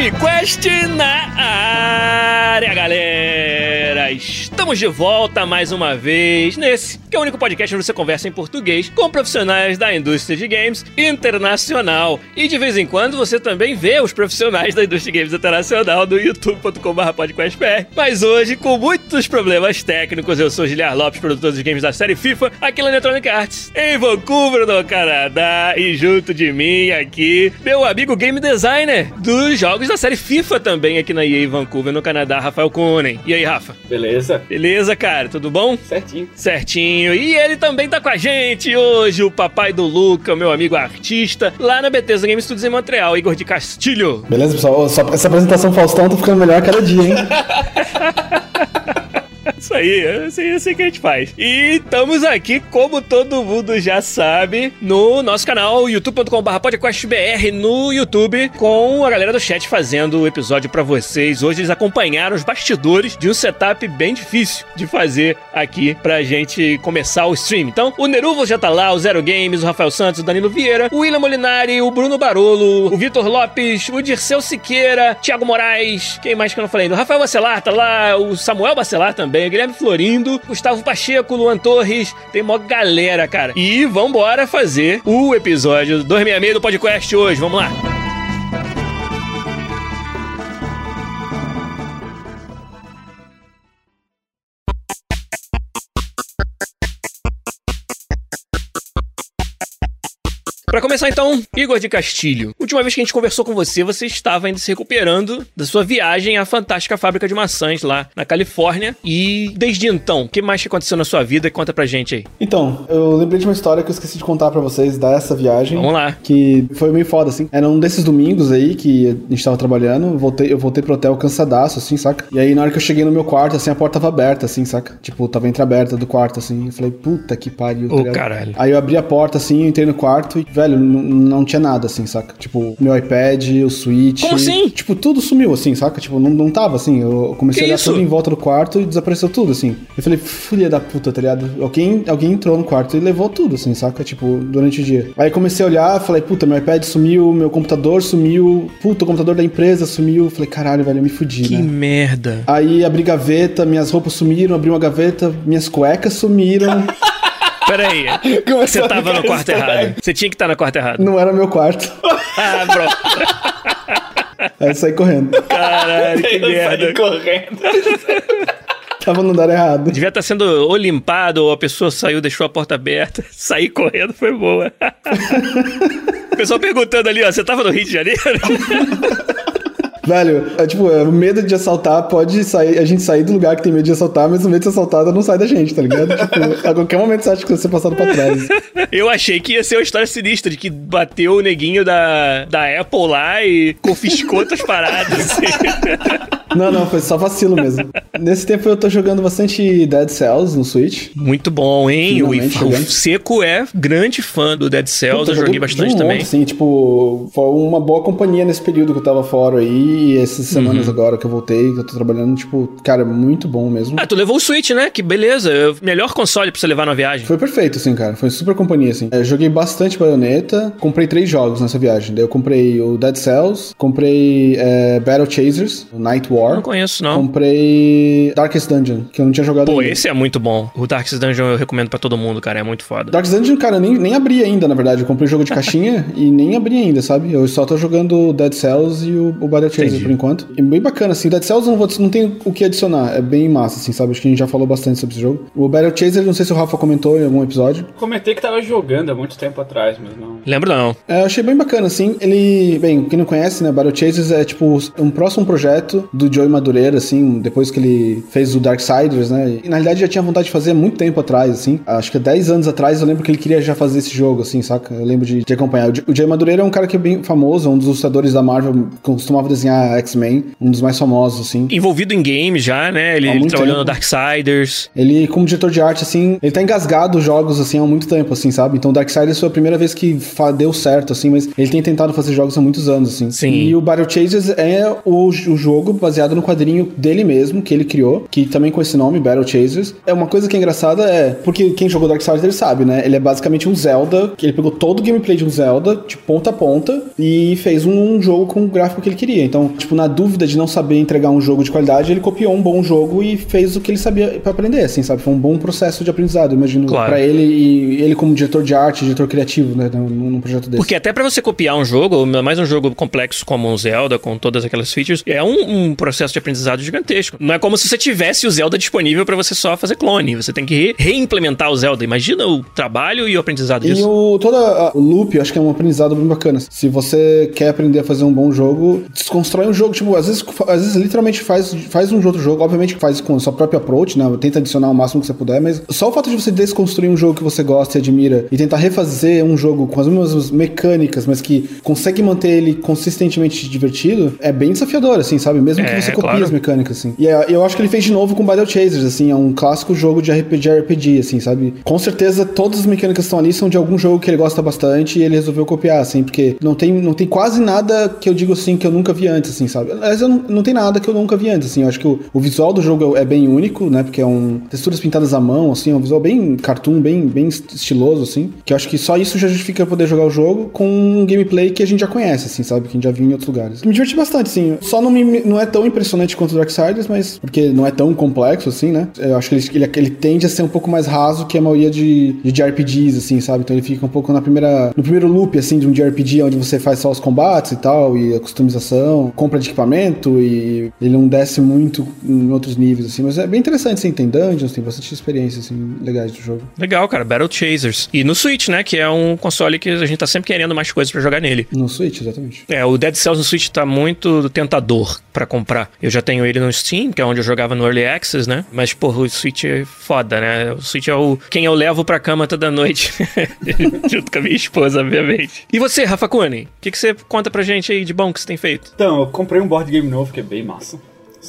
Podcast na área, galera! Estamos de volta mais uma vez nesse, que é o único podcast onde você conversa em português com profissionais da indústria de games internacional. E de vez em quando você também vê os profissionais da indústria de games internacional do youtube.com.br podcastbr. Mas hoje, com muitos problemas técnicos, eu sou Giliar Lopes, produtor dos games da série FIFA, aqui na Electronic Arts, em Vancouver, no Canadá. E junto de mim aqui, meu amigo game designer dos jogos da série FIFA também aqui na EA Vancouver, no Canadá, Rafael Kunen. E aí, Rafa? Beleza? Beleza, cara? Tudo bom? Certinho. Certinho. E ele também tá com a gente hoje, o papai do Luca, meu amigo artista, lá na Bethesda Game Studios em Montreal, Igor de Castilho. Beleza, pessoal? Só essa apresentação Faustão tá ficando melhor cada dia, hein? Isso aí, é assim, é assim que a gente faz. E estamos aqui, como todo mundo já sabe, no nosso canal youtube.com.br podcastbr no YouTube, com a galera do chat fazendo o episódio para vocês. Hoje eles acompanharam os bastidores de um setup bem difícil de fazer aqui pra gente começar o stream. Então, o Neruvo já tá lá, o Zero Games, o Rafael Santos, o Danilo Vieira, o William Molinari, o Bruno Barolo, o Vitor Lopes, o Dirceu Siqueira, Thiago Moraes, quem mais que eu não falei? O Rafael Bacelar tá lá, o Samuel Bacelar também, Guilherme Florindo, Gustavo Pacheco, Luan Torres, tem mó galera, cara. E vambora fazer o episódio 266 do podcast hoje, vamos lá. Para começar então, Igor de Castilho. Última vez que a gente conversou com você, você estava ainda se recuperando da sua viagem à fantástica fábrica de maçãs lá na Califórnia. E desde então, o que mais aconteceu na sua vida? Conta pra gente aí. Então, eu lembrei de uma história que eu esqueci de contar pra vocês dessa viagem. Vamos lá. Que foi meio foda, assim. Era um desses domingos aí que a gente tava trabalhando. Eu voltei, eu voltei pro hotel cansadaço, assim, saca? E aí, na hora que eu cheguei no meu quarto, assim, a porta tava aberta, assim, saca? Tipo, tava entreaberta do quarto, assim. Eu falei, puta que pariu. Ô, oh, caralho. Aí eu abri a porta, assim, entrei no quarto e, velho, não tinha nada, assim, saca? Tipo, meu iPad, o Switch. Como assim? Tipo, tudo sumiu, assim, saca? Tipo, não, não tava, assim. Eu comecei Que a olhar isso? tudo em volta do quarto e desapareceu tudo, assim. Eu falei, filha da puta, tá ligado? Alguém, alguém entrou no quarto e levou tudo, assim, saca? Tipo, durante o dia. Aí comecei a olhar, falei, puta, meu iPad sumiu, meu computador sumiu, puta, o computador da empresa sumiu. Falei, caralho, velho, eu me fudi, Que né? merda. Aí abri gaveta, minhas roupas sumiram, abri uma gaveta, minhas cuecas sumiram. Peraí. Você tava no quarto errado. Você tinha que estar no quarto errado. não era meu quarto. Ah, pronto. Aí saí correndo. Caralho, que Eu saí merda. correndo. Tava no lugar errado. Devia estar sendo ou limpado, ou a pessoa saiu, deixou a porta aberta. Sair correndo foi boa. o pessoal perguntando ali, ó, você tava no Rio de Janeiro? Velho, é tipo, é, o medo de assaltar pode sair, a gente sair do lugar que tem medo de assaltar, mas o medo de ser assaltado não sai da gente, tá ligado? tipo, a qualquer momento você acha que você ser passado pra trás. Eu achei que ia ser uma história sinistra, de que bateu o neguinho da, da Apple lá e confiscou outras paradas. assim. Não, não, foi só vacilo mesmo. Nesse tempo eu tô jogando bastante Dead Cells no Switch. Muito bom, hein? O, Finalmente o. Seco é grande fã do Dead Cells, Puta, eu joguei bastante um também. monte, assim, tipo, foi uma boa companhia nesse período que eu tava fora aí, e essas semanas Uhum. agora que eu voltei, que eu tô trabalhando, tipo, cara, muito bom mesmo. Ah, tu levou o Switch, né? Que beleza. é Melhor console pra você levar na viagem. Foi perfeito, assim, cara. Foi super companhia, assim. Eu joguei bastante Bayonetta. Comprei três jogos nessa viagem. Daí eu comprei o Dead Cells, comprei é, Battle Chasers, o Night War. Não conheço, não. Comprei Darkest Dungeon, que eu não tinha jogado Pô, ainda. esse é muito bom. O Darkest Dungeon eu recomendo pra todo mundo, cara. É muito foda. Darkest Dungeon, cara, eu nem, nem abri ainda, na verdade. Eu comprei o jogo de caixinha e nem abri ainda, sabe? Eu só tô jogando o Dead Cells e o, o Battle Chaser Entendi. por enquanto. E bem bacana, assim. Dead Cells eu não, vou, não tem o que adicionar. É bem massa, assim, sabe? Acho que a gente já falou bastante sobre esse jogo. O Battle Chaser, não sei se o Rafa comentou em algum episódio. Comentei que tava jogando há muito tempo atrás, mas não. Lembro não. É, eu achei bem bacana, assim. Ele, bem, quem não conhece, né, Battle Chasers é tipo um próximo projeto do Joey Madureira, assim, depois que ele fez o Darksiders, né? E na realidade já tinha vontade de fazer há muito tempo atrás, assim. Acho que há 10 anos atrás eu lembro que ele queria já fazer esse jogo, assim, saca? Eu lembro de, de acompanhar. O Joey Madureira é um cara que é bem famoso, um dos ilustradores da Marvel, costumava desenhar X-Men, um dos mais famosos, assim. Envolvido em games já, né? Ele, ele trabalhou no Darksiders. Ele, como diretor de arte, assim, ele tá engasgado jogos, assim, há muito tempo, assim, sabe? Então Darksiders foi a primeira vez que deu certo, assim, mas ele tem tentado fazer jogos há muitos anos, assim. Sim. E o Battle Chasers é o, o jogo baseado no quadrinho dele mesmo, que ele criou, que também com esse nome, Battle Chasers. É uma coisa que é engraçada, é, porque quem jogou Darksiders sabe, né? Ele é basicamente um Zelda, que ele pegou todo o gameplay de um Zelda, de ponta a ponta, e fez um, jogo com o gráfico que ele queria. Então, tipo, na dúvida de não saber entregar um jogo de qualidade, ele copiou um bom jogo e fez o que ele sabia para aprender, assim, sabe? Foi um bom processo de aprendizado, imagino, Claro. pra ele e ele como diretor de arte, diretor criativo, né, num, projeto desse. Porque até pra você copiar um jogo, mais um jogo complexo como um Zelda, com todas aquelas features, é um, um processo de aprendizado gigantesco. Não é como se você tivesse o Zelda disponível pra você só fazer clone. Você tem que re- reimplementar o Zelda. Imagina o trabalho e o aprendizado E disso. o, todo a- o loop, eu acho que é um aprendizado bem bacana. Se você quer aprender a fazer um bom jogo, desconstrói um jogo. Tipo, às vezes, às vezes literalmente faz, faz um outro jogo. Obviamente que faz com a sua própria approach, né? Tenta adicionar o máximo que você puder, mas só o fato de você desconstruir um jogo que você gosta e admira e tentar refazer um jogo com as mesmas mecânicas, mas que consegue manter ele consistentemente divertido, é bem desafiador, assim, sabe? Mesmo que É, você copie claro. as mecânicas, assim. E é- eu acho que ele fez de novo com Battle Chasers, assim, é um clássico jogo de RPG, RPG, assim, sabe? Com certeza todas as mecânicas que estão ali são de algum jogo que ele gosta bastante e ele resolveu copiar, assim, porque não tem, não tem quase nada que eu digo assim que eu nunca vi antes, assim, sabe? Aliás, não, não tem nada que eu nunca vi antes, assim. Eu acho que o, o visual do jogo é bem único, né? Porque é um texturas pintadas à mão, assim, é um visual bem cartoon, bem, bem estiloso, assim. Que eu acho que só isso já justifica poder jogar o jogo com um gameplay que a gente já conhece, assim, sabe? Que a gente já viu em outros lugares. Me diverti bastante, sim. Só não, me, não é tão impressionante quanto o Darksiders, mas porque não é tão complexo, assim, né? Eu acho que ele, ele, ele tende a ser um pouco mais raso que a maioria de, de JRPGs, assim, sabe? Então ele fica um pouco na primeira, no primeiro loop, assim, de um JRPG onde você faz só os combates e tal, e a customização, compra de equipamento, e ele não desce muito em outros níveis, assim. Mas é bem interessante, assim, tem dungeons, tem bastante experiências, assim, legais do jogo. Legal, cara. Battle Chasers. E no Switch, né? Que é um console que a gente tá sempre querendo mais coisas pra jogar nele. No Switch, exatamente. É, o Dead Cells no Switch tá muito tentador pra comprar. Eu já tenho ele no Steam, que é onde eu jogava no Early Access, né? Mas, porra, o Switch é foda, né? O Switch é o quem eu levo pra cama toda noite. Junto com a minha esposa, obviamente. E você, Rafa Kuni? O que, que você conta pra gente aí de bom que você tem feito? Então, eu comprei um board game novo que é bem massa.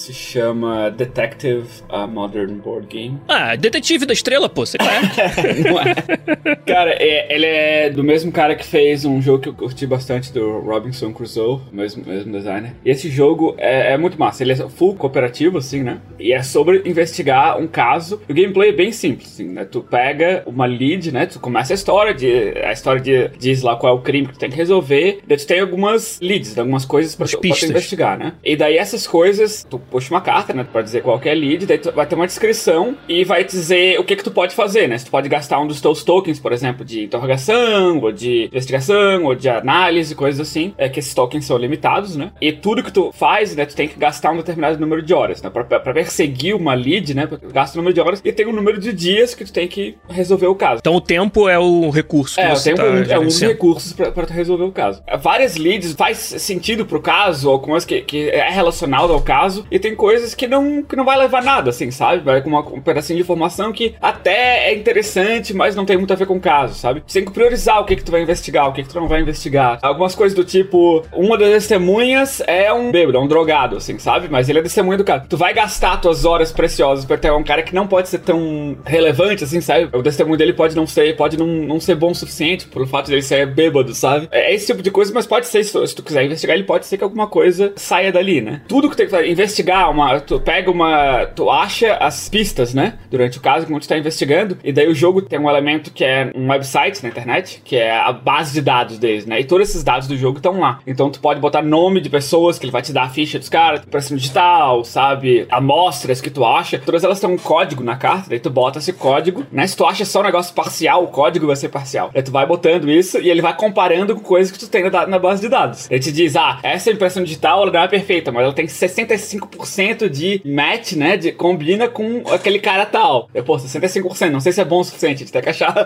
Se chama Detective a Modern Board Game. Ah, Detetive da Estrela, pô, você é. É? cara, é- ele é do mesmo cara que fez um jogo que eu curti bastante do Robinson Crusoe, mesmo, mesmo designer. E esse jogo é, é muito massa. Ele é full cooperativo, assim, né? E é sobre investigar um caso. O gameplay é bem simples, assim, né? Tu pega uma lead, né? Tu começa a história, de, a história de, diz lá qual é o crime que tu tem que resolver. Daí tu tem algumas leads, algumas coisas pra, tu, pra tu investigar, né? E daí essas coisas, tu puxa uma carta, né? Pra dizer qual que é a lead, daí tu vai ter uma descrição e vai dizer o que que tu pode fazer, né? Se tu pode gastar um dos teus tokens, por exemplo, de interrogação, ou de investigação, ou de análise, coisas assim. É que esses tokens são limitados, né? E tudo que tu faz, né? Tu tem que gastar um determinado número de horas, né? Pra, pra, perseguir uma lead, né? Tu gasta um número de horas e tem um número de dias que tu tem que resolver o caso. Então o tempo é o recurso que É, você tem tá um, é um dos gerenciando. recursos pra, pra tu resolver o caso. É, Várias leads faz sentido pro caso, algumas que, que é relacionado ao caso, e tem coisas que não, que não vai levar nada, assim, sabe? Vai com uma- um pedacinho de informação que até é interessante, mas não tem muito a ver com o caso, sabe? Você tem que priorizar o que, que tu vai investigar, o que, que tu não vai investigar. Algumas coisas do tipo, uma das testemunhas é um bêbado, é um drogado, assim, sabe? Mas ele é testemunha do cara. Tu vai gastar tuas horas preciosas pra ter um cara que não pode ser tão relevante, assim, sabe? O testemunho dele pode não ser, pode não, não ser bom o suficiente pelo fato dele ser bêbado, sabe? É esse tipo de coisa, mas pode ser, se tu, se tu quiser investigar, ele pode ser que alguma coisa saia dali, né? Tudo que tem que fazer, investigar, uma, tu pega uma. Tu acha as pistas, né? Durante o caso, quando tu tá investigando, e daí o jogo tem um elemento que é um website na internet, que é a base de dados deles, né? E todos esses dados do jogo estão lá. Então tu pode botar nome de pessoas que ele vai te dar a ficha dos caras, impressão digital, sabe? Amostras que tu acha. Todas elas têm um código na carta, daí tu bota esse código, né? Se tu acha só um negócio parcial, o código vai ser parcial. Daí tu vai botando isso e ele vai comparando com coisas que tu tem na, na base de dados. Ele te diz, ah, essa impressão digital ela não é perfeita, mas ela tem 65% 65% de match, né? De, combina com aquele cara tal. Eu, pô, 65%, não sei se é bom o suficiente, a gente tem que achar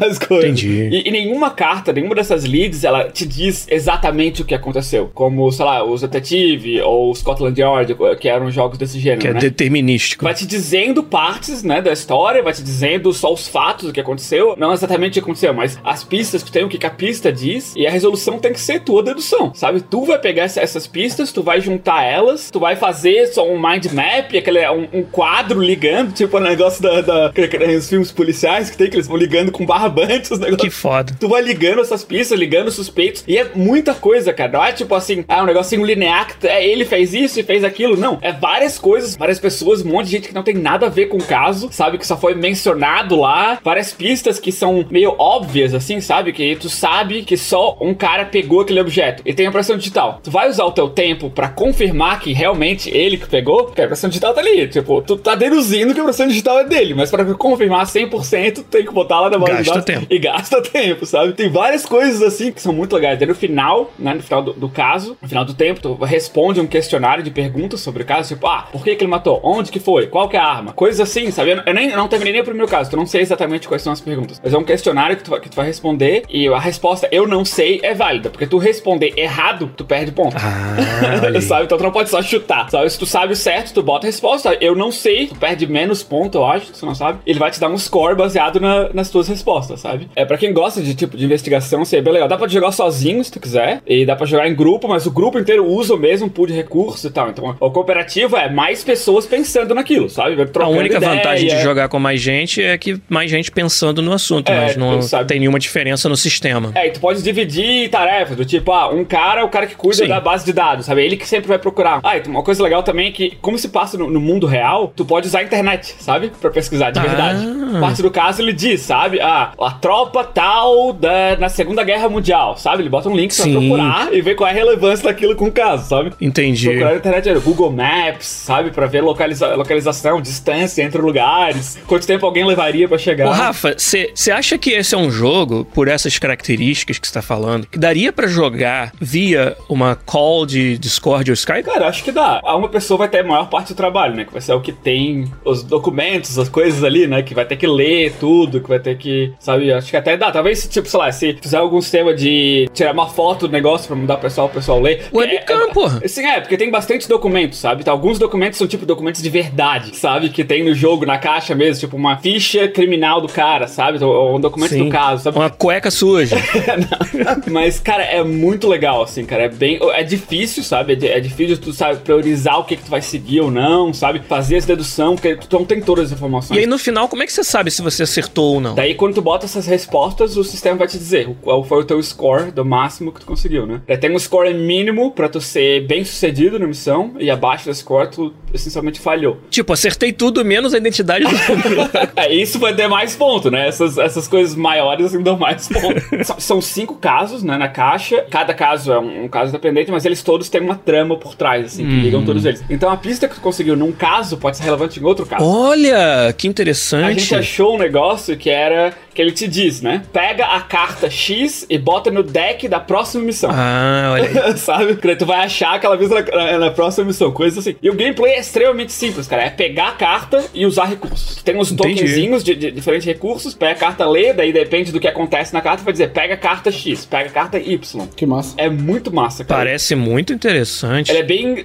mais coisas. Entendi. E, e nenhuma carta, nenhuma dessas leads, ela te diz exatamente o que aconteceu. Como, sei lá, os Detetive ou Scotland Yard, que eram jogos desse gênero, Que é né? determinístico. Vai te dizendo partes, né, da história, vai te dizendo só os fatos do que aconteceu, não exatamente o que aconteceu, mas as pistas que tem, o que que a pista diz, e a resolução tem que ser tua dedução, sabe? Tu vai pegar essa- essas pistas, tu vai juntar elas, tu vai fazer só um mind map, aquele, um, um quadro ligando, tipo o negócio da, da que- que- os filmes policiais que tem, que eles vão ligando com barbantes, os negócios. Que foda. Tu vai ligando essas pistas, ligando suspeitos. E é muita coisa, cara. Não é tipo assim, ah, um negocinho linear que é, ele fez isso e fez aquilo. Não. É várias coisas, várias pessoas, um monte de gente que não tem nada a ver com o caso, sabe? Que só foi mencionado lá. Várias pistas que são meio óbvias, assim, sabe? Que tu sabe que só um cara pegou aquele objeto. E tem a impressão digital. Tu vai usar o teu tempo pra confirmar que realmente ele que pegou, porque a impressão digital tá ali. Tipo, tu tá deduzindo que a impressão digital é dele, mas pra confirmar 100%, tu tem que botar lá na base de Gasta tempo. e gasta tempo, sabe? Tem várias coisas assim que são muito legais. Daí no final, né, no final do, do caso, no final do tempo, tu responde um questionário de perguntas sobre o caso, tipo, ah, por que, que ele matou? Onde que foi? Qual que é a arma? Coisas assim, sabe? Eu, eu nem eu não terminei nem o primeiro caso, tu não sei exatamente quais são as perguntas. Mas é um questionário que tu, vai- que tu vai responder e a resposta eu não sei é válida, porque tu responder errado, tu perde ponto. Ah, sabe? Então tu não pode só chutar. Sabe? Se tu sabe o certo, tu bota a resposta. Eu não sei, tu perde menos ponto, eu acho, se tu não sabe. Ele vai te dar um score baseado na- nas tuas respostas, sabe? É pra quem gosta de tipo de investigação, aí é bem legal. Dá pra jogar sozinho, se tu quiser. E dá pra jogar em grupo, mas o grupo inteiro usa o mesmo pool de recursos e tal. Então, o cooperativo é mais pessoas pensando naquilo, sabe? A única ideia. vantagem de jogar com mais gente é que mais gente pensando no assunto, É, mas não sabe. tem nenhuma diferença no sistema. É, e tu pode dividir tarefas, do tipo, ah, um cara é o cara que cuida Sim. da base de dados, sabe? Ele que sempre vai procurar. Ah, uma coisa legal também é que, como se passa no, no mundo real, tu pode usar a internet, sabe? Pra pesquisar de Ah. verdade. Parte do caso ele diz, sabe? Ah, a tropa tal da, na Segunda Guerra Mundial, sabe? Ele bota um link pra Sim. procurar e ver qual é a relevância daquilo com o caso, sabe? Entendi. Procurar na internet, Google Maps, sabe? Pra ver localiza localização, distância entre lugares, quanto tempo alguém levaria pra chegar. Ô, Rafa, você acha que esse é um jogo, por essas características que você tá falando, que daria pra jogar via uma call de Discord ou Skype? Cara, acho que dá. A Uma pessoa vai ter a maior parte do trabalho, né? Que vai ser o que tem os documentos, as coisas ali, né? Que vai ter que ler tudo, que vai ter que. Sabe? Acho que até dá. Talvez, tipo, sei lá, se fizer algum sistema de tirar uma foto do negócio pra mandar pro pessoal, o pessoal ler. Webcam, É- é- porra. Sim, é, porque tem bastante documentos, sabe? Então, alguns documentos são tipo documentos de verdade, sabe? Que tem no jogo, na caixa mesmo, tipo uma ficha criminal do cara, sabe? Ou um documento Sim. do caso, sabe? Uma cueca suja. Mas, cara, é muito legal, assim, cara. É bem. É difícil, sabe? É, é difícil tu, sabe, priorizar o que, que tu vai seguir ou não, sabe? Fazer essa dedução, porque tu não tem todas as informações. e aí no final, como é que você sabe se você acertou ou não? Daí, quando tu bota essas respostas, o sistema vai te dizer qual foi o teu score do máximo que tu conseguiu, né? Daí tem um score mínimo pra tu ser bem sucedido na missão, e abaixo desse score tu essencialmente falhou. Tipo, acertei tudo menos a identidade do É, isso vai ter mais ponto, né? Essas, essas coisas maiores assim, dão mais ponto. são, cinco casos, né, na caixa. Cada caso é um, um caso independente, mas eles todos têm uma trama por trás, assim, que ligam todos eles. Então a pista que tu conseguiu num caso pode ser relevante em outro caso. Olha, que A interessante. gente achou um negócio que era que ele te diz, né? Pega a carta X e bota no deck da próxima missão. Ah, olha aí. Sabe? Porque tu vai achar aquela vez na, na- na próxima missão, coisa assim. E o gameplay é extremamente simples, cara. É pegar a carta e usar recursos. Tem uns tokenzinhos de, de diferentes recursos, pega a carta lê, daí depende do que acontece na carta, vai dizer pega a carta X, pega a carta Y. Que massa. É muito massa, cara. Parece muito interessante. Ele é bem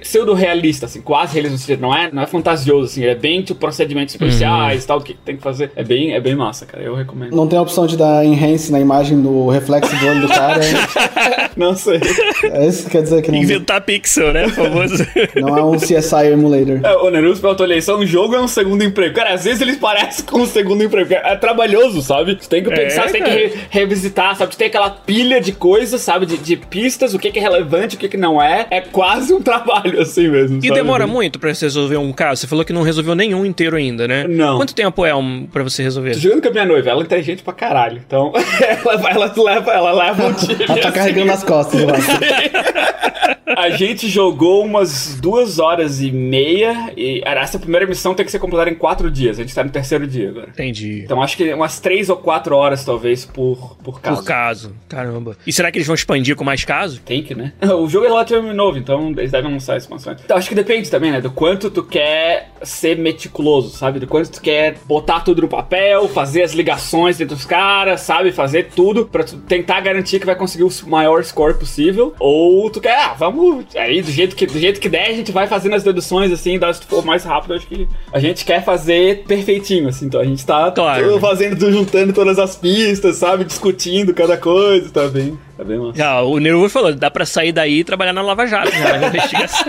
pseudo-realista, assim, quase realista não é, não é fantasioso, assim, ele é bem, tipo, procedimentos policiais e tal, do que que tem que fazer. É bem, é bem massa, cara, eu recomendo. Não tem a opção de dar enhance na imagem do reflexo do olho do cara. Não sei. É isso que quer dizer que não, Inventar pixel, né? Famoso. não é um CSI emulator. É, o Nerus perguntou ali, isso é um jogo ou é um segundo emprego? Cara, às vezes eles parecem com um segundo emprego, porque é trabalhoso, sabe? Tu tem que pensar, você tem que re- revisitar, sabe? Tu tem aquela pilha de coisas, sabe? De, de pistas, o que, que é relevante, o que, que não é. É quase um trabalho, assim mesmo. E sabe? demora muito pra você resolver um caso? Você falou que não resolveu nenhum inteiro ainda, né? Não. Quanto tempo é um pra você resolver? Tô jogando com a minha noiva, ela é inteligente pra caralho. Então, ela, ela leva, ela leva um time. Ela tá assim. carregando nas costas, acho. A gente jogou umas duas horas e meia e essa primeira missão tem que ser completada em quatro dias. A gente tá no terceiro dia agora. Entendi. Então acho que umas três ou quatro horas, talvez, por, por caso. Por caso. Caramba. E será que eles vão expandir com mais casos? Tem que, né? O jogo é relativamente novo, então eles devem lançar expansões. Então, acho que depende também, né? Do quanto tu quer ser meticuloso, sabe? Do quanto tu quer botar tudo no papel, fazer as ligações entre os caras, sabe? Fazer tudo pra tu tentar garantir que vai conseguir o maior score possível. Ou tu quer, ah, vamos. Aí, do jeito que, do jeito que der, a gente vai fazendo as deduções, assim, dá, se tu for mais rápido, acho que a gente quer fazer perfeitinho, assim. Então a gente tá Claro. fazendo, juntando todas as pistas, sabe? Discutindo cada coisa, tá bem. Tá bem, mano. Já, o Nero falou, dá pra sair daí e trabalhar na Lava Jato, já, na investigação.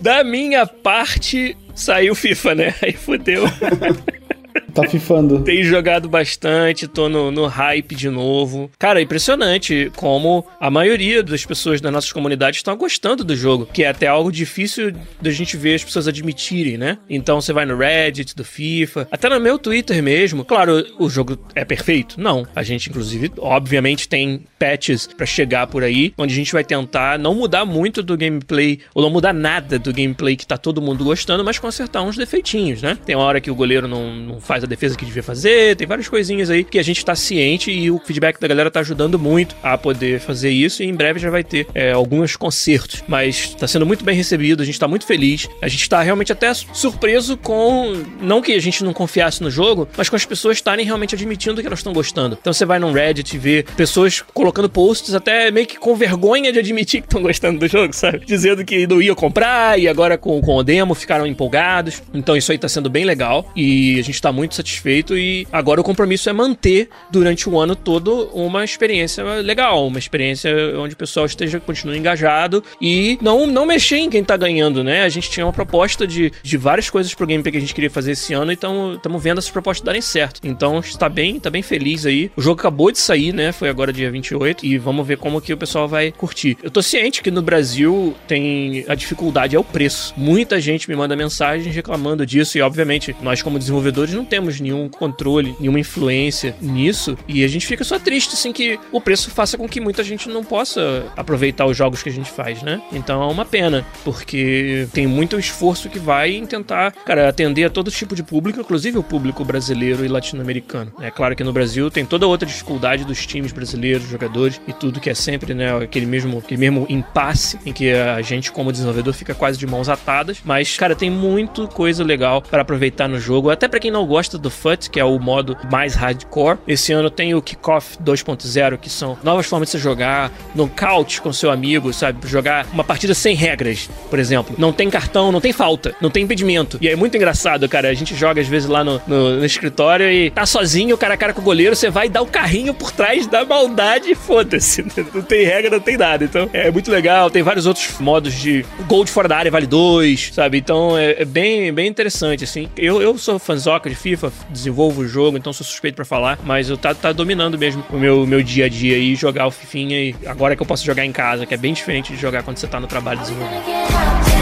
da minha parte, saiu FIFA, né? Aí fodeu. Tá fifando. Tenho jogado bastante, tô no, no hype de novo. Cara, é impressionante como a maioria das pessoas das nossas comunidades estão gostando do jogo, que é até algo difícil da gente ver as pessoas admitirem, né? Então você vai no Reddit do FIFA, até no meu Twitter mesmo. Claro, o jogo é perfeito? Não. A gente, inclusive, obviamente tem patches pra chegar por aí, onde a gente vai tentar não mudar muito do gameplay, ou não mudar nada do gameplay que tá todo mundo gostando, mas consertar uns defeitinhos, né? Tem hora que o goleiro não, não faz a defesa que devia fazer, tem várias coisinhas aí que a gente tá ciente e o feedback da galera tá ajudando muito a poder fazer isso e em breve já vai ter é, alguns concertos, mas tá sendo muito bem recebido, a gente tá muito feliz, a gente tá realmente até surpreso com, não que a gente não confiasse no jogo, mas com as pessoas estarem realmente admitindo que elas estão gostando. Então você vai num Reddit e vê pessoas colocando posts até meio que com vergonha de admitir que estão gostando do jogo, sabe? Dizendo que não ia comprar e agora com, com o demo ficaram empolgados. Então isso aí tá sendo bem legal e a gente tá muito satisfeito e agora o compromisso é manter durante o ano todo uma experiência legal, uma experiência onde o pessoal esteja continue engajado e não, não mexer em quem tá ganhando, né? A gente tinha uma proposta de, de várias coisas pro gameplay que a gente queria fazer esse ano e estamos vendo essas propostas darem certo. Então está bem, tá bem feliz aí. O jogo acabou de sair, né? Foi agora dia 28 e vamos ver como que o pessoal vai curtir. Eu tô ciente que no Brasil tem a dificuldade é o preço. Muita gente me manda mensagens reclamando disso e obviamente nós como desenvolvedores não temos nenhum controle, nenhuma influência nisso e a gente fica só triste assim que o preço faça com que muita gente não possa aproveitar os jogos que a gente faz, né? Então é uma pena, porque tem muito esforço que vai em tentar, cara, atender a todo tipo de público, inclusive o público brasileiro e latino-americano. É claro que no Brasil tem toda outra dificuldade dos times brasileiros, jogadores e tudo que é sempre, né, aquele mesmo, aquele mesmo impasse em que a gente como desenvolvedor fica quase de mãos atadas, mas cara, tem muito coisa legal para aproveitar no jogo, até para quem não gosta do FUT, que é o modo mais hardcore. Esse ano tem o Kickoff 2.0, que são novas formas de você jogar, nocaute com seu amigo, sabe? Jogar uma partida sem regras, por exemplo. Não tem cartão, não tem falta, não tem impedimento. E é muito engraçado, cara. A gente joga às vezes lá no, no, no escritório e tá sozinho, cara a cara com o goleiro, você vai dar o carrinho por trás da maldade e foda-se. Não tem regra, não tem nada. Então é muito legal. Tem vários outros modos de gol de fora da área vale dois, sabe? Então é, é bem, bem interessante, assim. Eu, eu sou fanzoca de FIFA, desenvolvo o jogo, então sou suspeito pra falar, mas eu tá, tá dominando mesmo o meu, meu dia a dia e jogar o Fifinha e agora que eu posso jogar em casa, que é bem diferente de jogar quando você tá no trabalho desenvolvendo.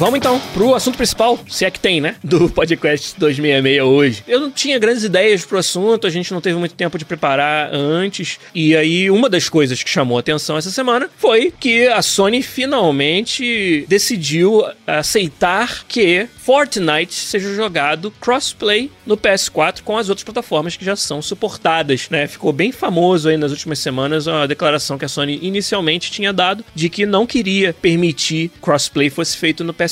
Vamos então pro assunto principal, se é que tem, né? Do podcast 266 hoje. Eu não tinha grandes ideias pro assunto, a gente não teve muito tempo de preparar antes. E aí, uma das coisas que chamou a atenção essa semana foi que a Sony finalmente decidiu aceitar que Fortnite seja jogado crossplay no PS4 com as outras plataformas que já são suportadas, né? Ficou bem famoso aí nas últimas semanas a declaração que a Sony inicialmente tinha dado de que não queria permitir crossplay fosse feito no PS4.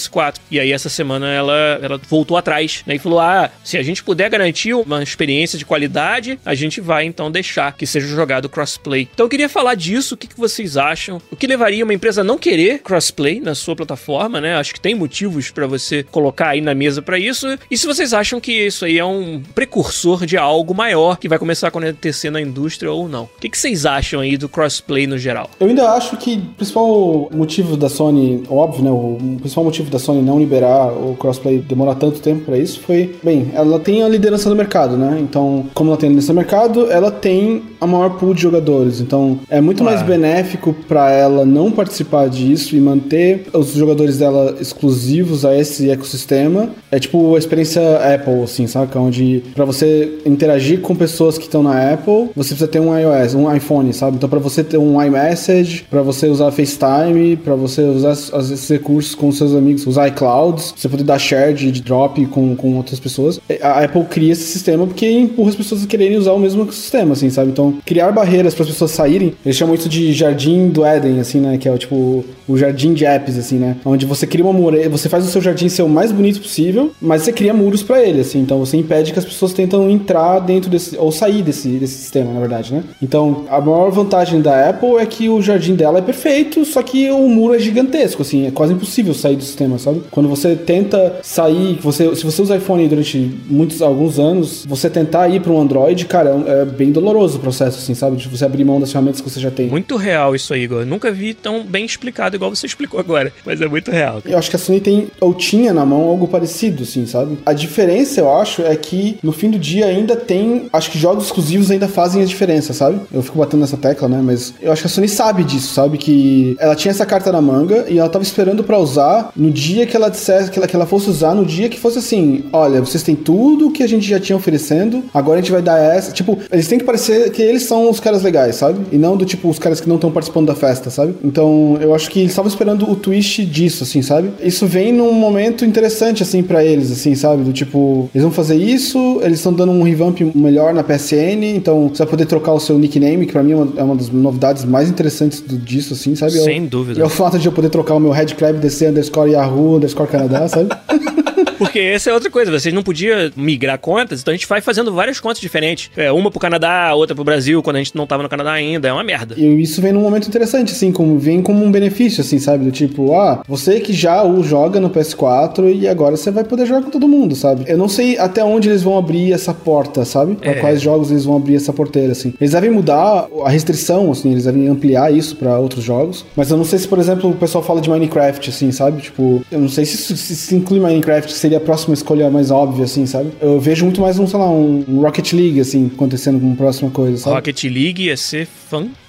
E aí essa semana ela, ela voltou atrás, né? E falou: "Ah, se a gente puder garantir uma experiência de qualidade, a gente vai então deixar que seja jogado crossplay". Então eu queria falar disso, o que, que vocês acham? O que levaria uma empresa a não querer crossplay na sua plataforma, né? Acho que tem motivos para você colocar aí na mesa para isso. E se vocês acham que isso aí é um precursor de algo maior que vai começar a acontecer na indústria ou não. O que, que vocês acham aí do crossplay no geral? Eu ainda acho que o principal motivo da Sony, óbvio, né? O principal motivo da Sony não liberar o crossplay, demorar tanto tempo para isso, foi, bem, ela tem a liderança do mercado, né? Então, como ela tem a liderança do mercado, ela tem a maior pool de jogadores. Então, é muito mais benéfico pra ela não participar disso e manter os jogadores dela exclusivos a esse ecossistema. É tipo a experiência Apple, assim, saca? Onde pra você interagir com pessoas que estão na Apple, você precisa ter um iOS, um iPhone, sabe? Então, pra você ter um iMessage, pra você usar FaceTime, pra você usar esses recursos com seus amigos, usar iClouds, você poder dar share de, de drop com, com outras pessoas. A Apple cria esse sistema porque empurra as pessoas a quererem usar o mesmo sistema, assim, sabe? Então, criar barreiras para as pessoas saírem, eles chamam isso de jardim do Éden, assim, né? Que é o tipo o jardim de apps, assim, né? Onde você cria uma muralha, você faz o seu jardim ser o mais bonito possível, mas você cria muros para ele, assim. Então, você impede que as pessoas tentam entrar dentro desse ou sair desse, desse sistema, na verdade, né? Então, a maior vantagem da Apple é que o jardim dela é perfeito, só que o muro é gigantesco, assim, é quase impossível sair do sistema, sabe? Quando você tenta sair, você, se você usa iPhone durante muitos alguns anos, você tentar ir para um Android, cara, é bem doloroso o processo, assim, sabe? De você abrir mão das ferramentas que você já tem. Muito real isso aí, Igor. Eu nunca vi tão bem explicado igual você explicou agora. Mas é muito real. Eu acho que a Sony tem, ou tinha na mão, algo parecido, assim, sabe? A diferença, eu acho, é que no fim do dia ainda tem. Acho que jogos exclusivos ainda fazem a diferença, sabe? Eu fico batendo nessa tecla, né? Mas eu acho que a Sony sabe disso, sabe? Que ela tinha essa carta na manga e ela tava esperando pra usar no dia que ela dissesse que ela, que ela fosse usar, no dia que fosse assim: olha, vocês têm tudo que a gente já tinha oferecendo, agora a gente vai dar essa. Tipo, eles têm que parecer que eles são os caras legais, sabe? E não do tipo os caras que não estão participando da festa, sabe? Então eu acho que eles estavam esperando o twist disso, assim, sabe? Isso vem num momento interessante, assim, pra eles, assim, sabe? Do tipo, eles vão fazer isso, eles estão dando um revamp melhor na PSN, então você vai poder trocar o seu nickname, que pra mim é uma, é uma das novidades mais interessantes do- disso, assim, sabe? Sem Eu- dúvida. É o fato de eu poder trocar o meu headcrabdc underscore Yahoo underscore Canadá, sabe? Porque essa é outra coisa, vocês não podiam migrar contas, então a gente vai fazendo várias contas diferentes. É, uma pro Canadá, outra pro Brasil, quando a gente não tava no Canadá ainda. É uma merda. E isso vem num momento interessante, assim, como vem como um benefício, assim, sabe? Do tipo, ah, você que já o joga no PS4 e agora você vai poder jogar com todo mundo, sabe? Eu não sei até onde eles vão abrir essa porta, sabe? Pra É. quais jogos eles vão abrir essa porteira, assim. Eles devem mudar a restrição, assim, eles devem ampliar isso pra outros jogos. Mas eu não sei se, por exemplo, o pessoal fala de Minecraft, assim, sabe? Tipo, eu não sei se se, se inclui Minecraft, seria a próxima escolha mais óbvia, assim, sabe? Eu vejo muito mais um, sei lá, um, Rocket League, assim, acontecendo como próxima coisa, sabe? Rocket League ia ser fantástico,